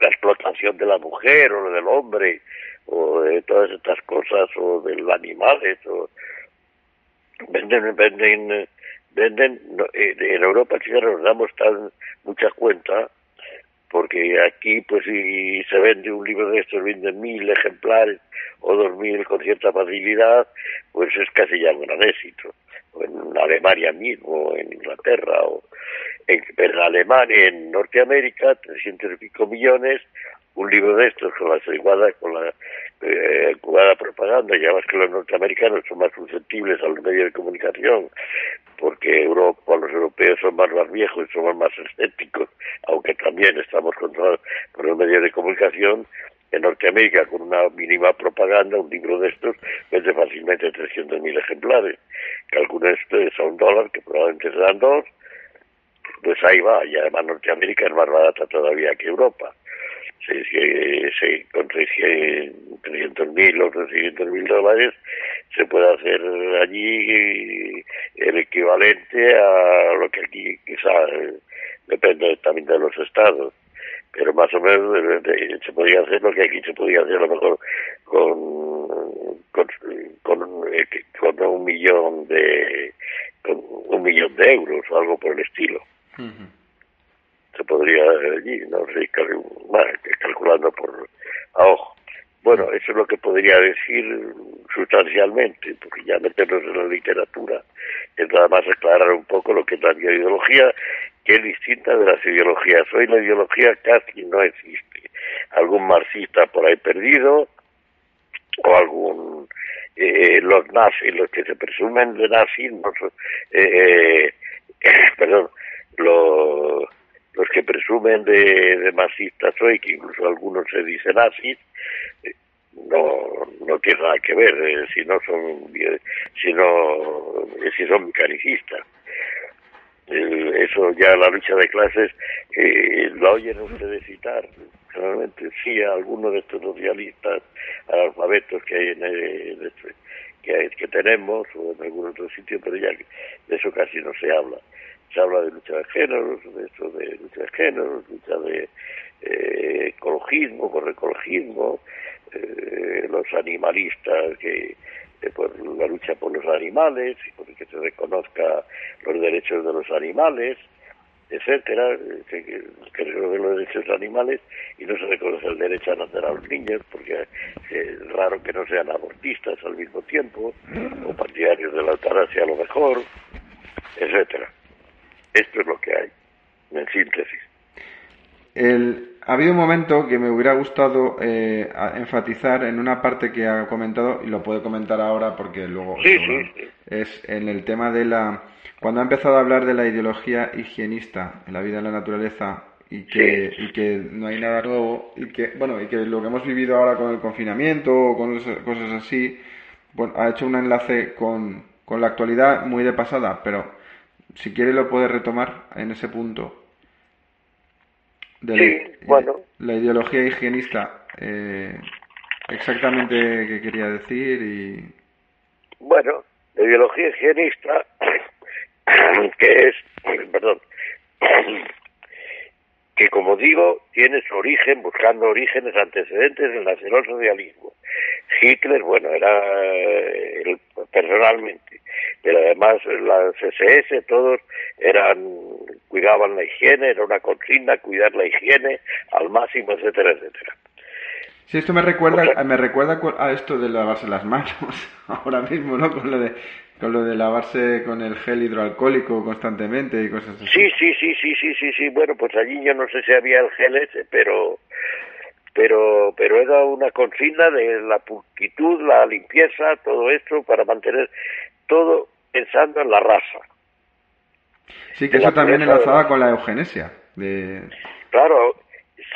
la explotación de la mujer o del hombre o de todas estas cosas o de los animales o venden venden venden en Europa si nos damos tan mucha cuenta porque aquí pues si se vende un libro de estos, venden mil ejemplares o dos mil con cierta facilidad, pues es casi ya un gran éxito. En Alemania mismo, en Inglaterra, o en, en Alemania, en Norteamérica, 300 y pico millones, un libro de estos con la adecuada, con la eh, propaganda, ya más que los norteamericanos son más susceptibles a los medios de comunicación, porque Europa, los europeos son más, más viejos y somos más escépticos, aunque también estamos controlados por los medios de comunicación, en Norteamérica con una mínima propaganda, un libro de estos vende fácilmente 300.000 ejemplares. Calculen ustedes a un dólar, que probablemente serán dos, pues ahí va, y además Norteamérica es más barata todavía que Europa. Se, se, con 300 mil o 300 mil dólares se puede hacer allí el equivalente a lo que aquí quizá depende también de los estados pero más o menos se podría hacer lo que aquí se podía hacer a lo mejor con con, con, eh, con un millón de con un millón de euros o algo por el estilo se podría allí, no sé, calculando por a ojo. Bueno, eso es lo que podría decir sustancialmente, porque ya meternos en la literatura es nada más aclarar un poco lo que es la ideología, que es distinta de las ideologías. Hoy la ideología casi no existe. Algún marxista por ahí perdido, o algún eh, los nazis, los que se presumen de nazis, eh, perdón, los los que presumen de, de masistas hoy, que incluso algunos se dicen nazis, eh, no, no tiene nada que ver eh, si no son si no eh, si son mecanicistas eso ya la lucha de clases eh, la oyen ustedes citar generalmente sí a algunos de estos socialistas alfabetos que hay en el, que, que tenemos o en algún otro sitio pero ya de eso casi no se habla. Se habla de lucha de géneros, de eso de lucha de géneros, lucha de eh, ecologismo, por ecologismo, eh, los animalistas que por la lucha por los animales, por que se reconozca los derechos de los animales, etcétera, que, que, de los derechos de los animales y no se reconoce el derecho a nacer a los niños, porque es raro que no sean abortistas al mismo tiempo, o partidarios de la eutanasia a lo mejor, etcétera. Esto es lo que hay, en síntesis. El, ha habido un momento que me hubiera gustado eh, enfatizar en una parte que ha comentado, y lo puede comentar ahora porque luego sí, sí, es en el tema de la... Cuando ha empezado a hablar de la ideología higienista en la vida en la naturaleza y que, y que no hay nada nuevo y que, bueno, y que lo que hemos vivido ahora con el confinamiento o con cosas así, bueno, ha hecho un enlace con, con la actualidad muy de pasada, pero si quiere lo puede retomar en ese punto. De la, bueno. La ideología higienista, eh, exactamente qué quería decir y... Bueno, la ideología higienista, que es, perdón, que como digo, tiene su origen, buscando orígenes antecedentes en el socialismo. Hitler, bueno, era eh, personalmente pero además las SS todos eran cuidaban la higiene, era una consigna cuidar la higiene al máximo, etcétera, etcétera. Sí, esto me recuerda, me recuerda a esto de lavarse las manos ahora mismo, ¿no? Con lo de con lo de lavarse con el gel hidroalcohólico constantemente y cosas así. Sí, sí, sí, sí, sí, sí, sí. Bueno, pues allí yo no sé si había el gel ese, pero pero pero era una consigna de la pulcritud, la limpieza, todo esto para mantener todo pensando en la raza. Sí, que eso también enlazaba con la eugenesia. De... Claro,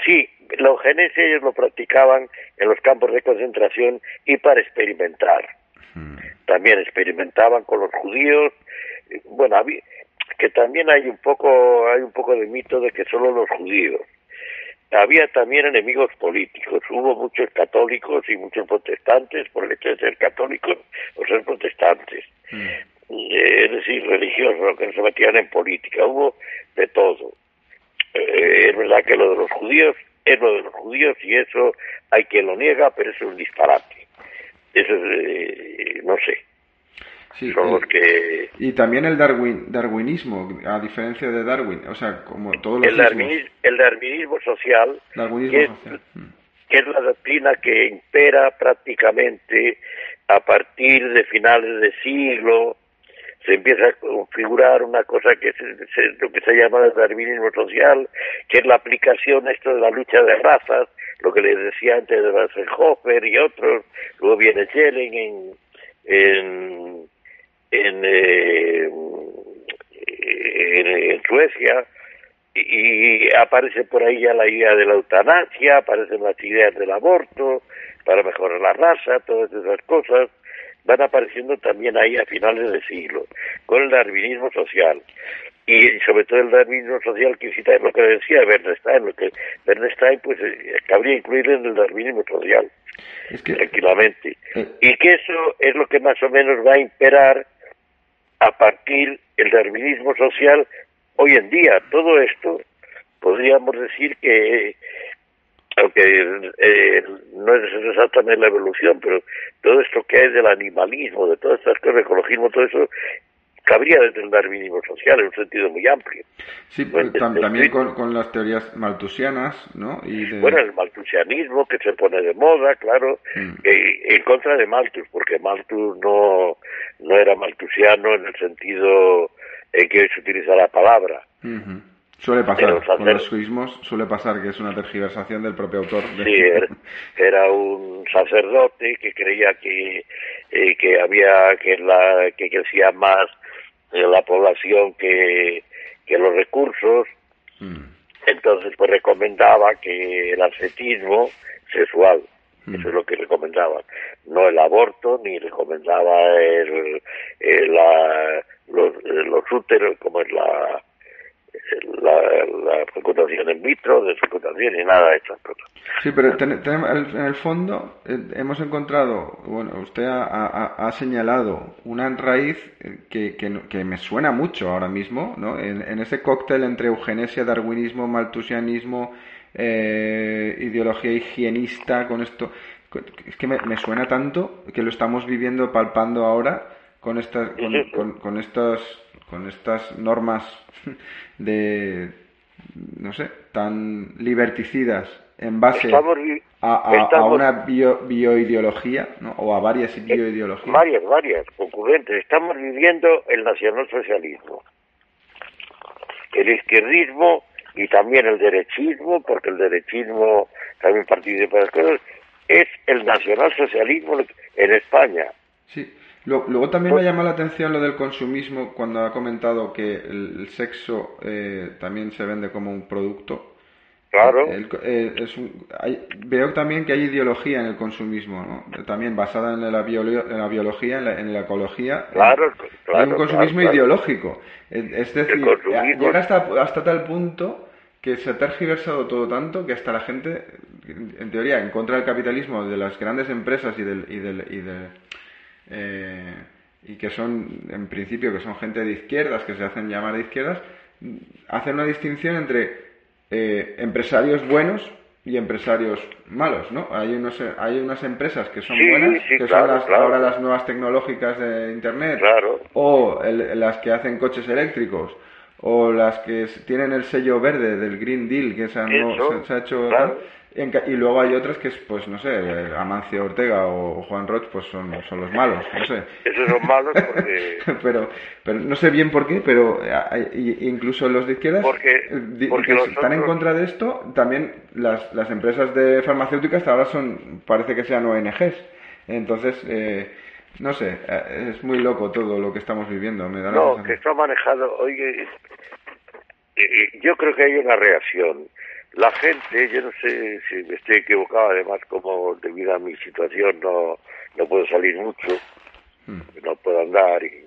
sí, la eugenesia ellos lo practicaban en los campos de concentración y para experimentar. Hmm. También experimentaban con los judíos. Bueno, que también hay un poco hay un poco de mito de que solo los judíos. Había también enemigos políticos. Hubo muchos católicos y muchos protestantes por el hecho de ser católicos o ser protestantes. Hmm es decir, religiosos, que no se metían en política, hubo de todo. Eh, es verdad que lo de los judíos es lo de los judíos y eso hay quien lo niega, pero es un disparate. Eso es, eh, no sé. Sí, son los que... Y también el darwin, darwinismo, a diferencia de Darwin, o sea, como todos los... El, darwinismo, el darwinismo social, darwinismo que, social. Es, mm. que es la doctrina que impera prácticamente a partir de finales de siglo, se empieza a configurar una cosa que es, lo que se llama el darwinismo social, que es la aplicación esto de la lucha de razas, lo que les decía antes de Wasserhofer y otros, luego viene Schelling en, en, en, eh, en, Suecia, y, aparece por ahí ya la idea de la eutanasia, aparecen las ideas del aborto para mejorar la raza, todas esas cosas van apareciendo también ahí a finales de siglo, con el darwinismo social. Y sobre todo el darwinismo social que cita lo que decía Bernstein, lo que Bernstein pues eh, cabría incluir en el darwinismo social, tranquilamente. Eh. Y que eso es lo que más o menos va a imperar a partir del darwinismo social hoy en día. Todo esto podríamos decir que aunque eh, no es exactamente la evolución, pero todo esto que hay del animalismo, de todas estas cosas, ecologismo, todo eso, cabría desde el darwinismo social en un sentido muy amplio. Sí, pues, también con, las teorías maltusianas, ¿no? Y Bueno, el maltusianismo que se pone de moda, claro, mm. en contra de Malthus, porque Malthus no, no era maltusiano en el sentido en que se utiliza la palabra. Suele pasar, con los suismos suele pasar que es una tergiversación del propio autor. Sí, era, un sacerdote que creía que, eh, que había que la que crecía más eh, la población que, que los recursos. Mm. Entonces, pues recomendaba que el ascetismo sexual, mm. eso es lo que recomendaba, no el aborto, ni recomendaba el, la, los, los úteros, como es la la, la fecundación in vitro, de fecundación y nada de estas cosas. Sí, pero en el fondo eh, hemos encontrado, bueno, usted ha, señalado una raíz eh, que, que, me suena mucho ahora mismo, ¿no? En, ese cóctel entre eugenesia, darwinismo, maltusianismo, eh, ideología higienista, con esto, es que me, suena tanto que lo estamos viviendo, palpando ahora con estas, con, con estas, con estas normas de, no sé, tan liberticidas en base a, una bioideología, o a varias eh, bioideologías. Varias, varias, concurrentes. Estamos viviendo el nacionalsocialismo, el izquierdismo y también el derechismo, porque el derechismo también participa de las cosas, es el nacionalsocialismo en España. Sí. Luego, también me llama la atención lo del consumismo cuando ha comentado que el, sexo eh, también se vende como un producto. Claro. Eh, veo también que hay ideología en el consumismo, ¿no? también basada en la, en la biología, en la, ecología. Claro, claro. Hay un consumismo ideológico. Es decir, llega hasta, hasta tal punto que se ha tergiversado todo tanto que hasta la gente, en teoría, en contra del capitalismo, de las grandes empresas y del, y del, y del eh, y que son, en principio, que son gente de izquierdas, que se hacen llamar de izquierdas, hacen una distinción entre eh, empresarios buenos y empresarios malos, ¿no? Hay, unos, hay unas empresas que son buenas, que son las, ahora las nuevas tecnológicas de Internet, o las que hacen coches eléctricos, o las que tienen el sello verde del Green Deal que se, ha hecho y luego hay otras que, pues no sé, Amancio Ortega o Juan Roch, pues son, son los malos, no sé. Esos son malos porque... pero, pero no sé bien por qué, pero incluso los de izquierdas porque, eh, que están en contra de esto, también las, las empresas de farmacéuticas ahora son, parece que sean ONGs. Entonces, eh, no sé, eh, es muy loco todo lo que estamos viviendo. Me da no, que está manejado, oye, yo creo que hay una reacción la gente, yo no sé si me estoy equivocado, además como debido a mi situación no, no puedo salir mucho, hmm. no puedo andar, y...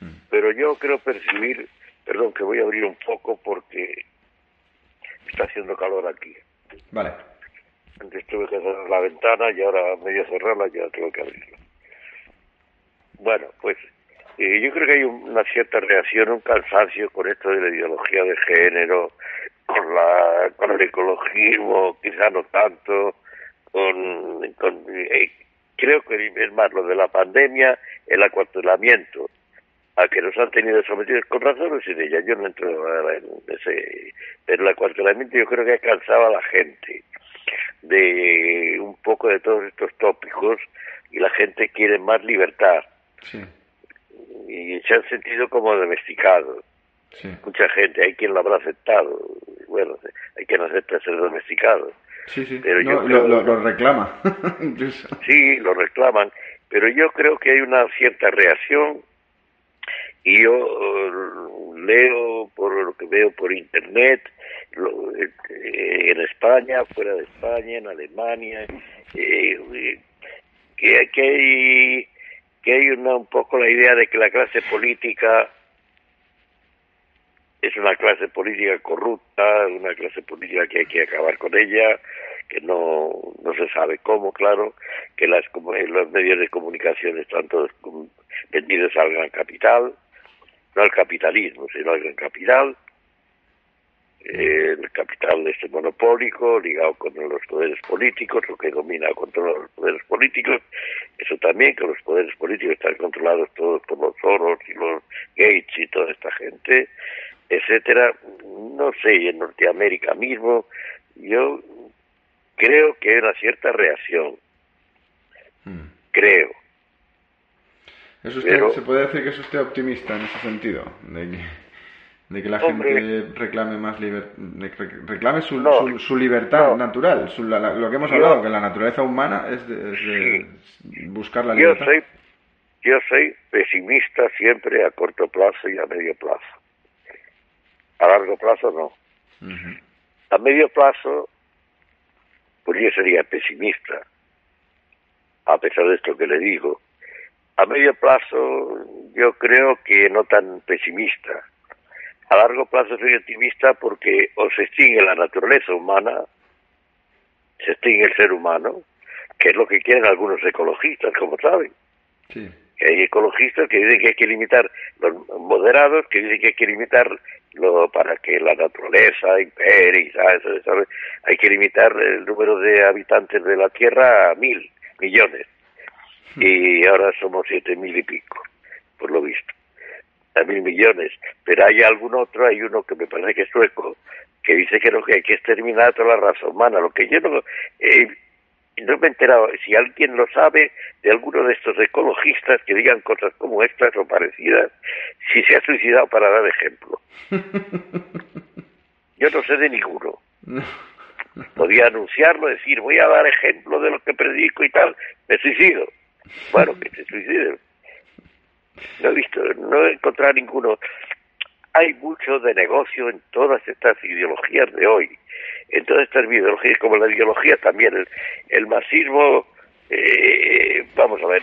Hmm. pero yo creo percibir, perdón que voy a abrir un poco porque está haciendo calor aquí. Vale. Antes tuve que cerrar la ventana y ahora medio cerrarla ya tengo que abrirla. Bueno, pues eh, yo creo que hay una cierta reacción, un cansancio con esto de la ideología de género, con la con el ecologismo quizá no tanto con, con eh, creo que es más lo de la pandemia, el acuartelamiento, a que nos han tenido sometidos con razones y de ella. Yo no entro en ese. Pero el acuartelamiento yo creo que ha cansado a la gente de un poco de todos estos tópicos y la gente quiere más libertad. Y se han sentido como domesticados. Mucha gente, hay quien lo habrá aceptado. Bueno, hay quien acepta ser domesticado. Sí, sí. Pero yo lo, reclama, Sí, lo reclaman. Pero yo creo que hay una cierta reacción y yo uh, leo por lo que veo por internet eh, en España, fuera de España, en Alemania, eh, que, que hay que hay una, un poco la idea de que la clase política es una clase política corrupta, una clase política que hay que acabar con ella, que no, no se sabe cómo, claro, que las, los medios de comunicación están todos vendidos al gran capital, no al capitalismo, sino al gran capital, el capital este monopólico ligado con los poderes políticos, lo que domina controla los poderes políticos, eso también que los poderes políticos están controlados todos por los Soros y los Gates y toda esta gente, etcétera, no sé, en Norteamérica mismo, yo creo que hay una cierta reacción, hmm. creo. ¿Eso ¿Se puede decir que es usted optimista en ese sentido? De que, la gente reclame más reclame su, su, libertad natural, lo que hemos hablado, que la naturaleza humana es de, buscar la libertad. Yo soy, yo soy pesimista siempre a corto plazo y a medio plazo. A largo plazo no. A medio plazo, pues yo sería pesimista, a pesar de esto que le digo a medio plazo yo creo que no tan pesimista. A largo plazo soy optimista porque o se extingue la naturaleza humana, se extingue el ser humano, que es lo que quieren algunos ecologistas, como saben. Sí. hay ecologistas que dicen que hay que limitar, los moderados que dicen que hay que limitar lo, para que la naturaleza impere, ¿sabes? ¿sabes? hay que limitar el número de habitantes de la Tierra a mil millones y ahora somos siete mil y pico, por lo visto, a mil millones. Pero hay algún otro, hay uno que me parece que es sueco, que dice que no que hay que exterminar toda la raza humana. Lo que yo no, eh, no me he enterado, si alguien lo sabe, de alguno de estos ecologistas que digan cosas como estas o parecidas, si se ha suicidado para dar ejemplo. Yo no sé de ninguno. Podía anunciarlo, decir, voy a dar ejemplo de lo que predico y tal, me suicido. Bueno, que se suiciden. No he visto, no he encontrado ninguno. Hay mucho de negocio en todas estas ideologías de hoy, en todas estas ideologías, como la ideología también, el, el marxismo, eh, vamos a ver,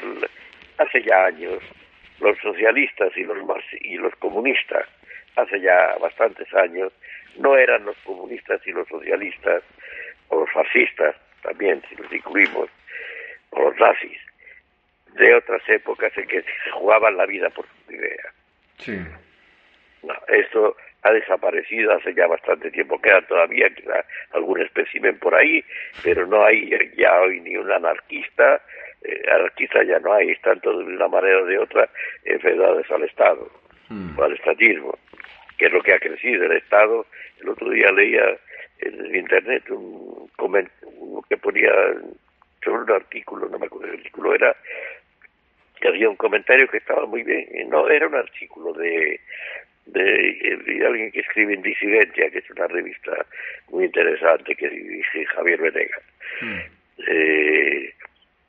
hace ya años, los socialistas y los, y los comunistas, hace ya bastantes años, no eran los comunistas y los socialistas, o los fascistas, también, si los incluimos, o los nazis, de otras épocas en que se jugaban la vida por su idea. Sí. No, esto ha desaparecido hace ya bastante tiempo. Queda todavía queda algún espécimen por ahí, pero no hay ya hoy ni un anarquista. Eh, anarquista ya no hay, están todos de una manera o de otra enfadados al Estado, hmm. o al estatismo, que es lo que ha crecido el Estado. El otro día leía en Internet un, un que ponía sobre un artículo, no me acuerdo el artículo, era que había un comentario que estaba muy bien, no era un artículo de, de, alguien que escribe en Disidencia, que es una revista muy interesante que dirige Javier Venegas. Hmm. Eh,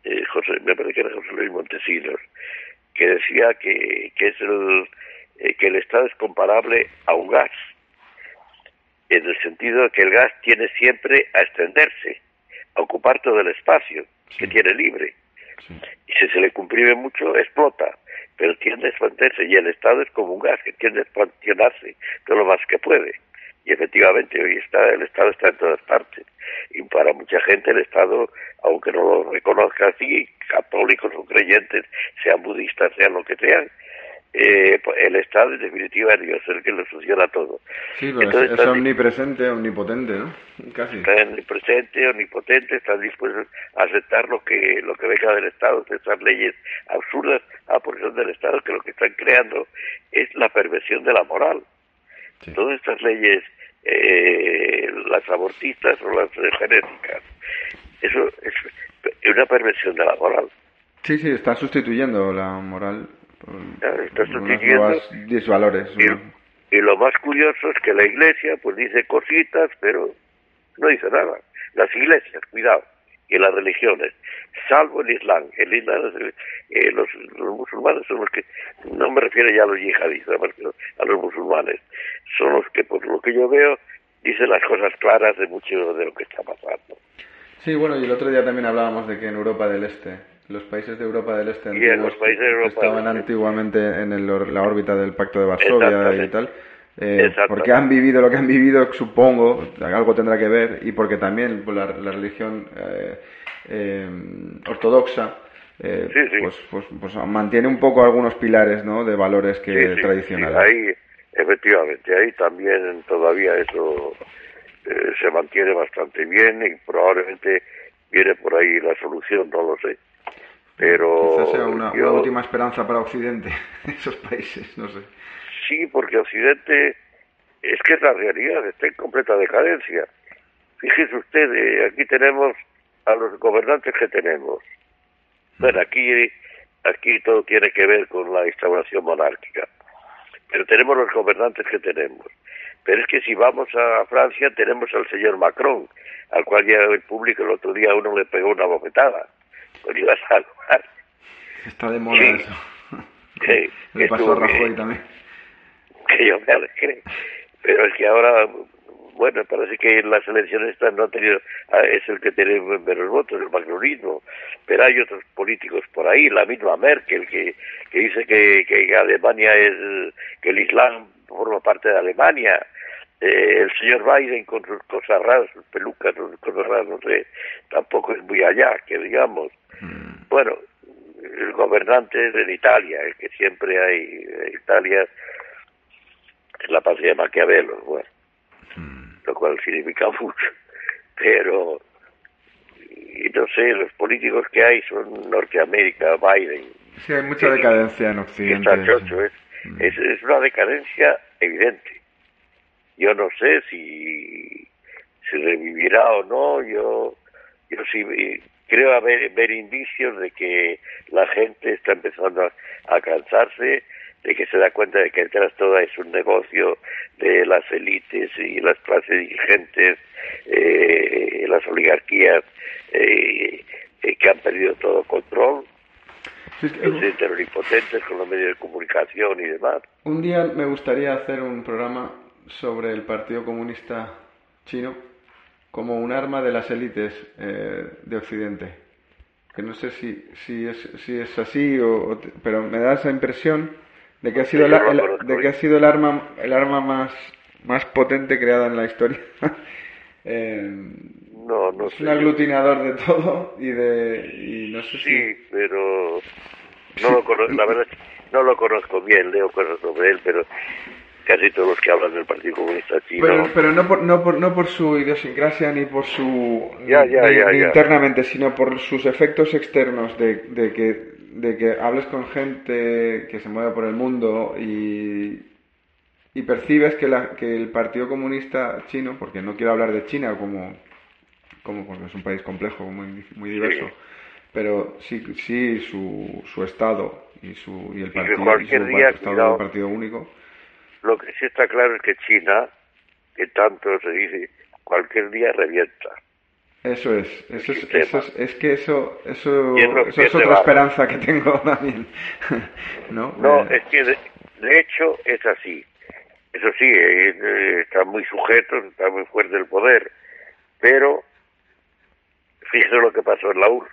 eh, José, me parece que era José Luis Montesinos, que decía que, que es el eh, que el Estado es comparable a un gas, en el sentido de que el gas tiene siempre a extenderse, a ocupar todo el espacio que tiene libre. Y si se le comprime mucho, explota. Pero tiende a expandirse y el Estado es como un gas que tiende a expansionarse todo lo más que puede. Y efectivamente hoy está, el Estado está en todas partes. Y para mucha gente el Estado, aunque no lo reconozca así, católicos o creyentes, sean budistas, sean lo que sean, eh, pues, el Estado en definitiva es Dios el que lo funciona todo. Sí, pero es, omnipresente, omnipotente, ¿no? Casi. Está omnipresente, omnipotente, está dispuesto a aceptar lo que lo que venga del Estado, esas leyes absurdas a posición del Estado que lo que están creando es la perversión de la moral. Todas estas leyes, eh, las abortistas o las genéticas, eso es una perversión de la moral. Sí, sí, está sustituyendo la moral está sustituyendo. disvalores. Y, y, lo más curioso es que la iglesia pues dice cositas, pero no dice nada. Las iglesias, cuidado, y las religiones, salvo el Islam. El Islam eh, los, los, musulmanes son los que, no me refiero ya a los yihadistas, a los musulmanes, son los que, por lo que yo veo, dicen las cosas claras de mucho de lo que está pasando. Sí, bueno, y el otro día también hablábamos de que en Europa del Este los países de Europa del Este estaban antiguamente en la órbita del Pacto de Varsovia y tal. Eh, porque han vivido lo que han vivido, supongo, algo tendrá que ver, y porque también pues, la, religión eh, eh, ortodoxa Pues, pues, pues, mantiene un poco algunos pilares ¿no? de valores que tradicionales. ahí, efectivamente, ahí también todavía eso se mantiene bastante bien y probablemente viene por ahí la solución, no lo sé. Pero Quizás sea una, última esperanza para Occidente, esos países, no sé. Sí, porque Occidente es que es la realidad, está en completa decadencia. Fíjese usted, eh, aquí tenemos a los gobernantes que tenemos. Bueno, aquí, aquí todo tiene que ver con la instauración monárquica, pero tenemos los gobernantes que tenemos. Pero es que si vamos a Francia tenemos al señor Macron, al cual ya el público el otro día uno le pegó una bofetada iba a. Está de moda eso. Que, Le pasó a Rajoy también. Que yo me alegré. Pero es que ahora, bueno, parece que en las elecciones estas no ha tenido, ah, es el que tiene menos votos, el macronismo. Pero hay otros políticos por ahí, la misma Merkel, que, que dice que, que Alemania es, que el Islam forma parte de Alemania. Eh, el señor Biden con sus cosas raras, sus pelucas, sus cosas raras, no sé, tampoco es muy allá, que digamos. Mm. Bueno, el gobernante de Italia, el que siempre hay en Italia, es la patria de Maquiavelo, bueno, mm. lo cual significa mucho, pero y no sé, los políticos que hay son Norteamérica, Biden. Sí, hay mucha decadencia en Occidente. Mm. es, es, una decadencia evidente. Yo no sé si, si revivirá o no, yo, yo sí creo haber, ver indicios de que la gente está empezando a, cansarse, de que se da cuenta de que detrás todo es un negocio de las élites y las clases dirigentes, eh, las oligarquías eh, eh, que han perdido todo control, sí, impotentes con los medios de comunicación y demás. Un día me gustaría hacer un programa sobre el Partido Comunista Chino como un arma de las élites eh, de Occidente. Que no sé si, si, es, si es así, o, pero me da esa impresión de que ha sido, el, de que ha sido el arma, el arma más, más potente creada en la historia. eh, no, no es un aglutinador de todo y de y no sé sí, pero no lo conozco, la verdad no lo conozco bien, leo cosas sobre él, pero casi todos los que hablan del Partido Comunista Chino. Pero, pero no, por, no, por, no por su idiosincrasia ni por su. Ya, ya, internamente, sino por sus efectos externos de, de, que, de que hables con gente que se mueve por el mundo y, y percibes que, la, que el Partido Comunista Chino, porque no quiero hablar de China como. como porque es un país complejo, muy, muy diverso. Pero sí, sí su, su estado y, su, y el partido, y su estado partido único lo que sí está claro es que China, que tanto se dice, cualquier día revienta. Eso es, eso es, eso es, es, que eso, eso, eso es otra esperanza que tengo también. no, no eh, es que de, hecho es así. Eso sí, eh, están muy sujetos, está muy fuerte el poder, pero fíjese lo que pasó en la URSS.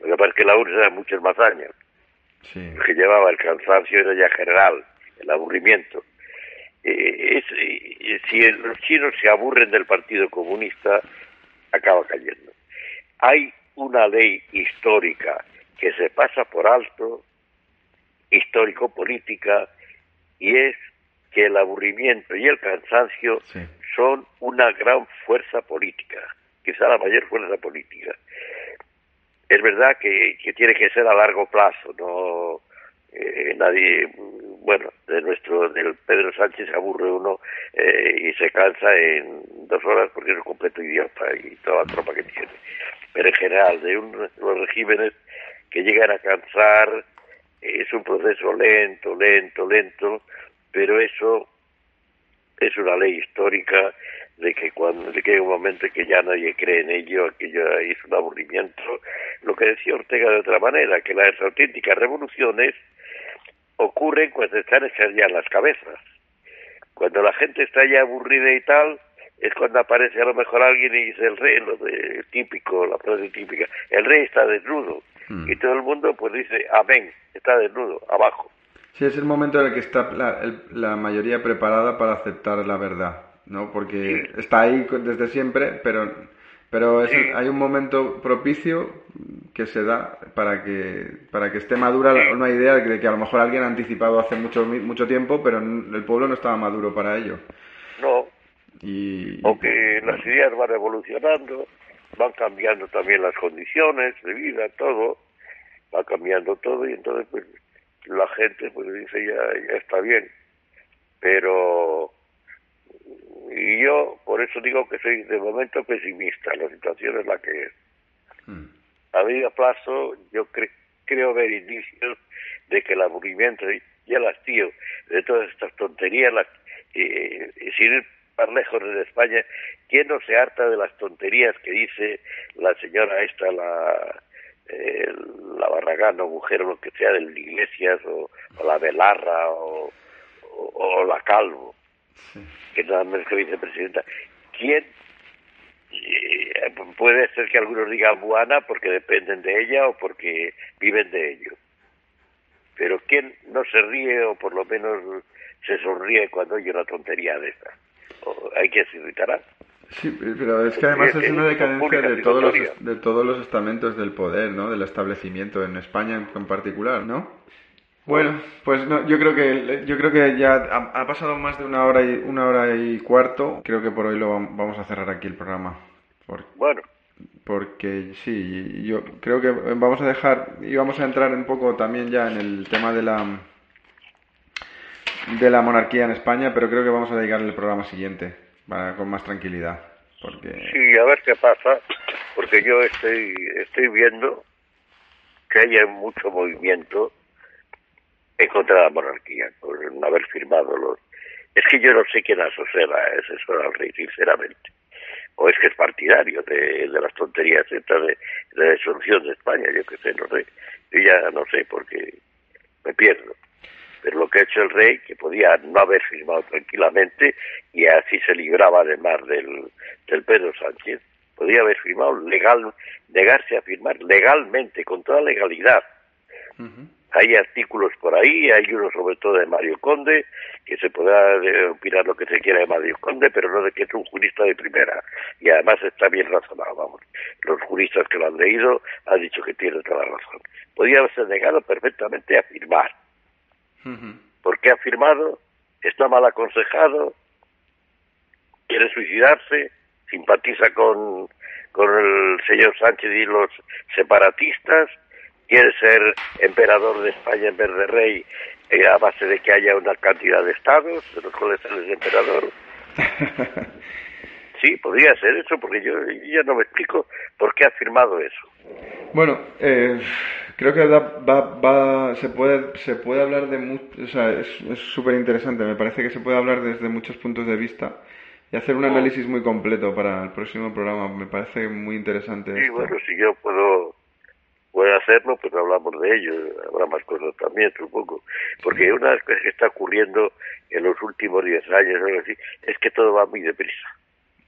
Lo que pasa es que la URSS era muchos más años. Sí. que llevaba el cansancio era ya general el aburrimiento. Eh, eh, si los chinos se aburren del Partido Comunista, acaba cayendo. Hay una ley histórica que se pasa por alto histórico-política y es que el aburrimiento y el cansancio son una gran fuerza política, quizá la mayor fuerza política. Es verdad que, tiene que ser a largo plazo, no eh, nadie, bueno, de nuestro, del Pedro Sánchez aburre uno eh, y se cansa en dos horas porque es un completo idiota y toda la tropa que tiene. Pero en general, de los regímenes que llegan a cansar, es un proceso lento, lento, lento, pero eso es una ley histórica de que cuando de que un momento que ya nadie cree en ello, aquello es un aburrimiento. Lo que decía Ortega de otra manera, que las auténticas revoluciones ocurren cuando están hechas ya las cabezas. Cuando la gente está ya aburrida y tal, es cuando aparece a lo mejor alguien y dice el rey, lo de típico, la frase típica, el rey está desnudo. Mm. Y todo el mundo pues dice, amén, está desnudo, abajo. Sí, es el momento en el que está la, mayoría preparada para aceptar la verdad, ¿no? Porque está ahí desde siempre, pero, pero hay un momento propicio que se da para que, para que esté madura una idea de que a lo mejor alguien ha anticipado hace mucho, mucho tiempo, pero el pueblo no estaba maduro para ello. No. Y, o que las ideas van evolucionando, van cambiando también las condiciones de vida, todo, va cambiando todo y entonces pues la gente pues dice ya, ya está bien, pero y yo por eso digo que soy de momento pesimista, la situación es la que es. Hmm. A medio plazo yo creo ver indicios de que el aburrimiento y el hastío de todas estas tonterías, la, eh, sin ir más lejos en España, ¿quién no se harta de las tonterías que dice la señora esta, la eh, la Barragán o mujer o lo que sea del Iglesias o, la Belarra o, o, la Calvo, que nada más que vicepresidenta. ¿Quién? Eh, puede ser que algunos digan Buana porque dependen de ella o porque viven de ello. Pero ¿quién no se ríe o por lo menos se sonríe cuando oye una tontería de esta? hay que se irritará. Sí, pero es que además es una decadencia de todos, los, de todos los estamentos del poder, ¿no? Del establecimiento en España en particular, ¿no? Bueno, pues no, yo creo que yo creo que ya ha, pasado más de una hora y una hora y cuarto. Creo que por hoy lo vamos a cerrar aquí el programa. bueno. Porque sí, yo creo que vamos a dejar y vamos a entrar un poco también ya en el tema de la de la monarquía en España, pero creo que vamos a dedicar el programa siguiente con más tranquilidad. Porque... Sí, a ver qué pasa, porque yo estoy, estoy viendo que hay mucho movimiento en contra de la monarquía, por no haber firmado los... Es que yo no sé quién asociaba a ese al rey, sinceramente. O es que es partidario de, las tonterías de, de la disolución de España, yo qué sé, no sé. Yo ya no sé porque me pierdo pero lo que ha hecho el rey, que podía no haber firmado tranquilamente y así se libraba además del, del Pedro Sánchez, podía haber firmado legal, negarse a firmar legalmente, con toda legalidad. Hay artículos por ahí, hay uno sobre todo de Mario Conde, que se podrá eh, opinar lo que se quiera de Mario Conde, pero no de que es un jurista de primera. Y además está bien razonado, vamos. Los juristas que lo han leído han dicho que tiene toda la razón. Podía haberse negado perfectamente a firmar porque ha firmado, está mal aconsejado, quiere suicidarse, simpatiza con, con el señor Sánchez y los separatistas, quiere ser emperador de España en vez de rey eh, a base de que haya una cantidad de estados, de los cuales él es emperador. sí, podría ser eso, porque yo ya no me explico por qué ha firmado eso. Bueno, eh, creo que va, se, puede, se puede hablar de mucho, o sea, es súper interesante, me parece que se puede hablar desde muchos puntos de vista y hacer un oh. análisis muy completo para el próximo programa, me parece muy interesante. Sí, bueno, si yo puedo, puedo hacerlo, pues hablamos de ello, habrá más cosas también, supongo, porque una de las cosas que está ocurriendo en los últimos 10 años, así, es que todo va muy deprisa.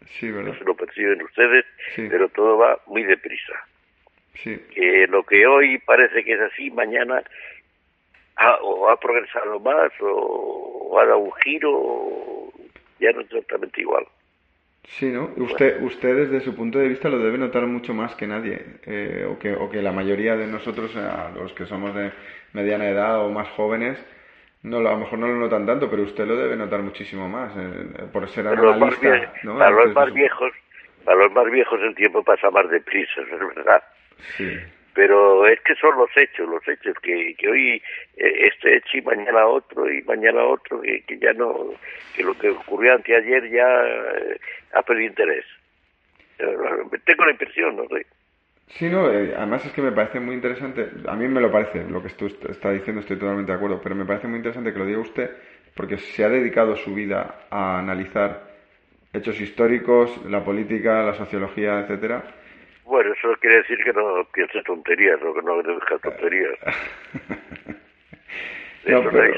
Sí, ¿verdad? No se lo perciben ustedes, pero todo va muy deprisa. Que lo que hoy parece que es así, mañana ha, o ha progresado más o, ha dado un giro, ya no es exactamente igual. Sí, ¿no? Usted, usted desde su punto de vista lo debe notar mucho más que nadie, eh, o, que, o que la mayoría de nosotros, a los que somos de mediana edad o más jóvenes, no, a lo mejor no lo notan tanto, pero usted lo debe notar muchísimo más, eh, por ser analista. ¿no? Para los más viejos, para los más viejos el tiempo pasa más deprisa, es verdad. Sí. Pero es que son los hechos, los hechos, que, que hoy eh, este hecho y mañana otro y mañana otro, que, que ya no, que lo que ocurrió anteayer ya eh, ha perdido interés. Eh, Tengo la impresión, no sé. Sí, no, eh, además es que me parece muy interesante, a mí me lo parece, lo que tú está diciendo estoy totalmente de acuerdo, pero me parece muy interesante que lo diga usted porque se ha dedicado su vida a analizar hechos históricos, la política, la sociología, etcétera. Bueno, eso quiere decir que no piense tonterías, no que no deja tonterías. No, Eso pero, no.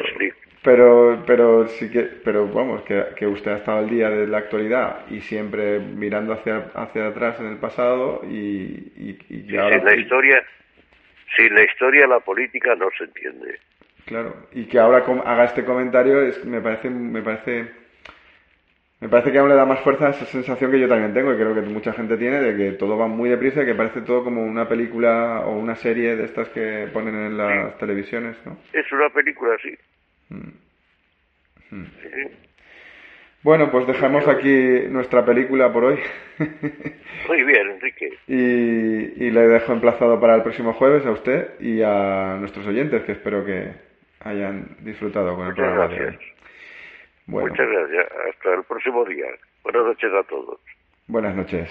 Pero, pero sí que, pero vamos, que, que usted ha estado al día de la actualidad y siempre mirando hacia, hacia atrás en el pasado y, y, y Sí, ahora, sin la historia, sin la historia la política no se entiende. claro, y que ahora haga este comentario es, me parece, me parece, me parece que aún le da más fuerza a esa sensación que yo también tengo y creo que mucha gente tiene de que todo va muy deprisa y que parece todo como una película o una serie de estas que ponen en las televisiones, ¿no? Es una película. Sí. Bueno, pues dejamos aquí nuestra película por hoy. Muy bien, Enrique. y, y le dejo emplazado para el próximo jueves a usted y a nuestros oyentes, que espero que hayan disfrutado con el programa de hoy. gracias. Bueno, Muchas gracias. Hasta el próximo día. Buenas noches a todos. buenas noches.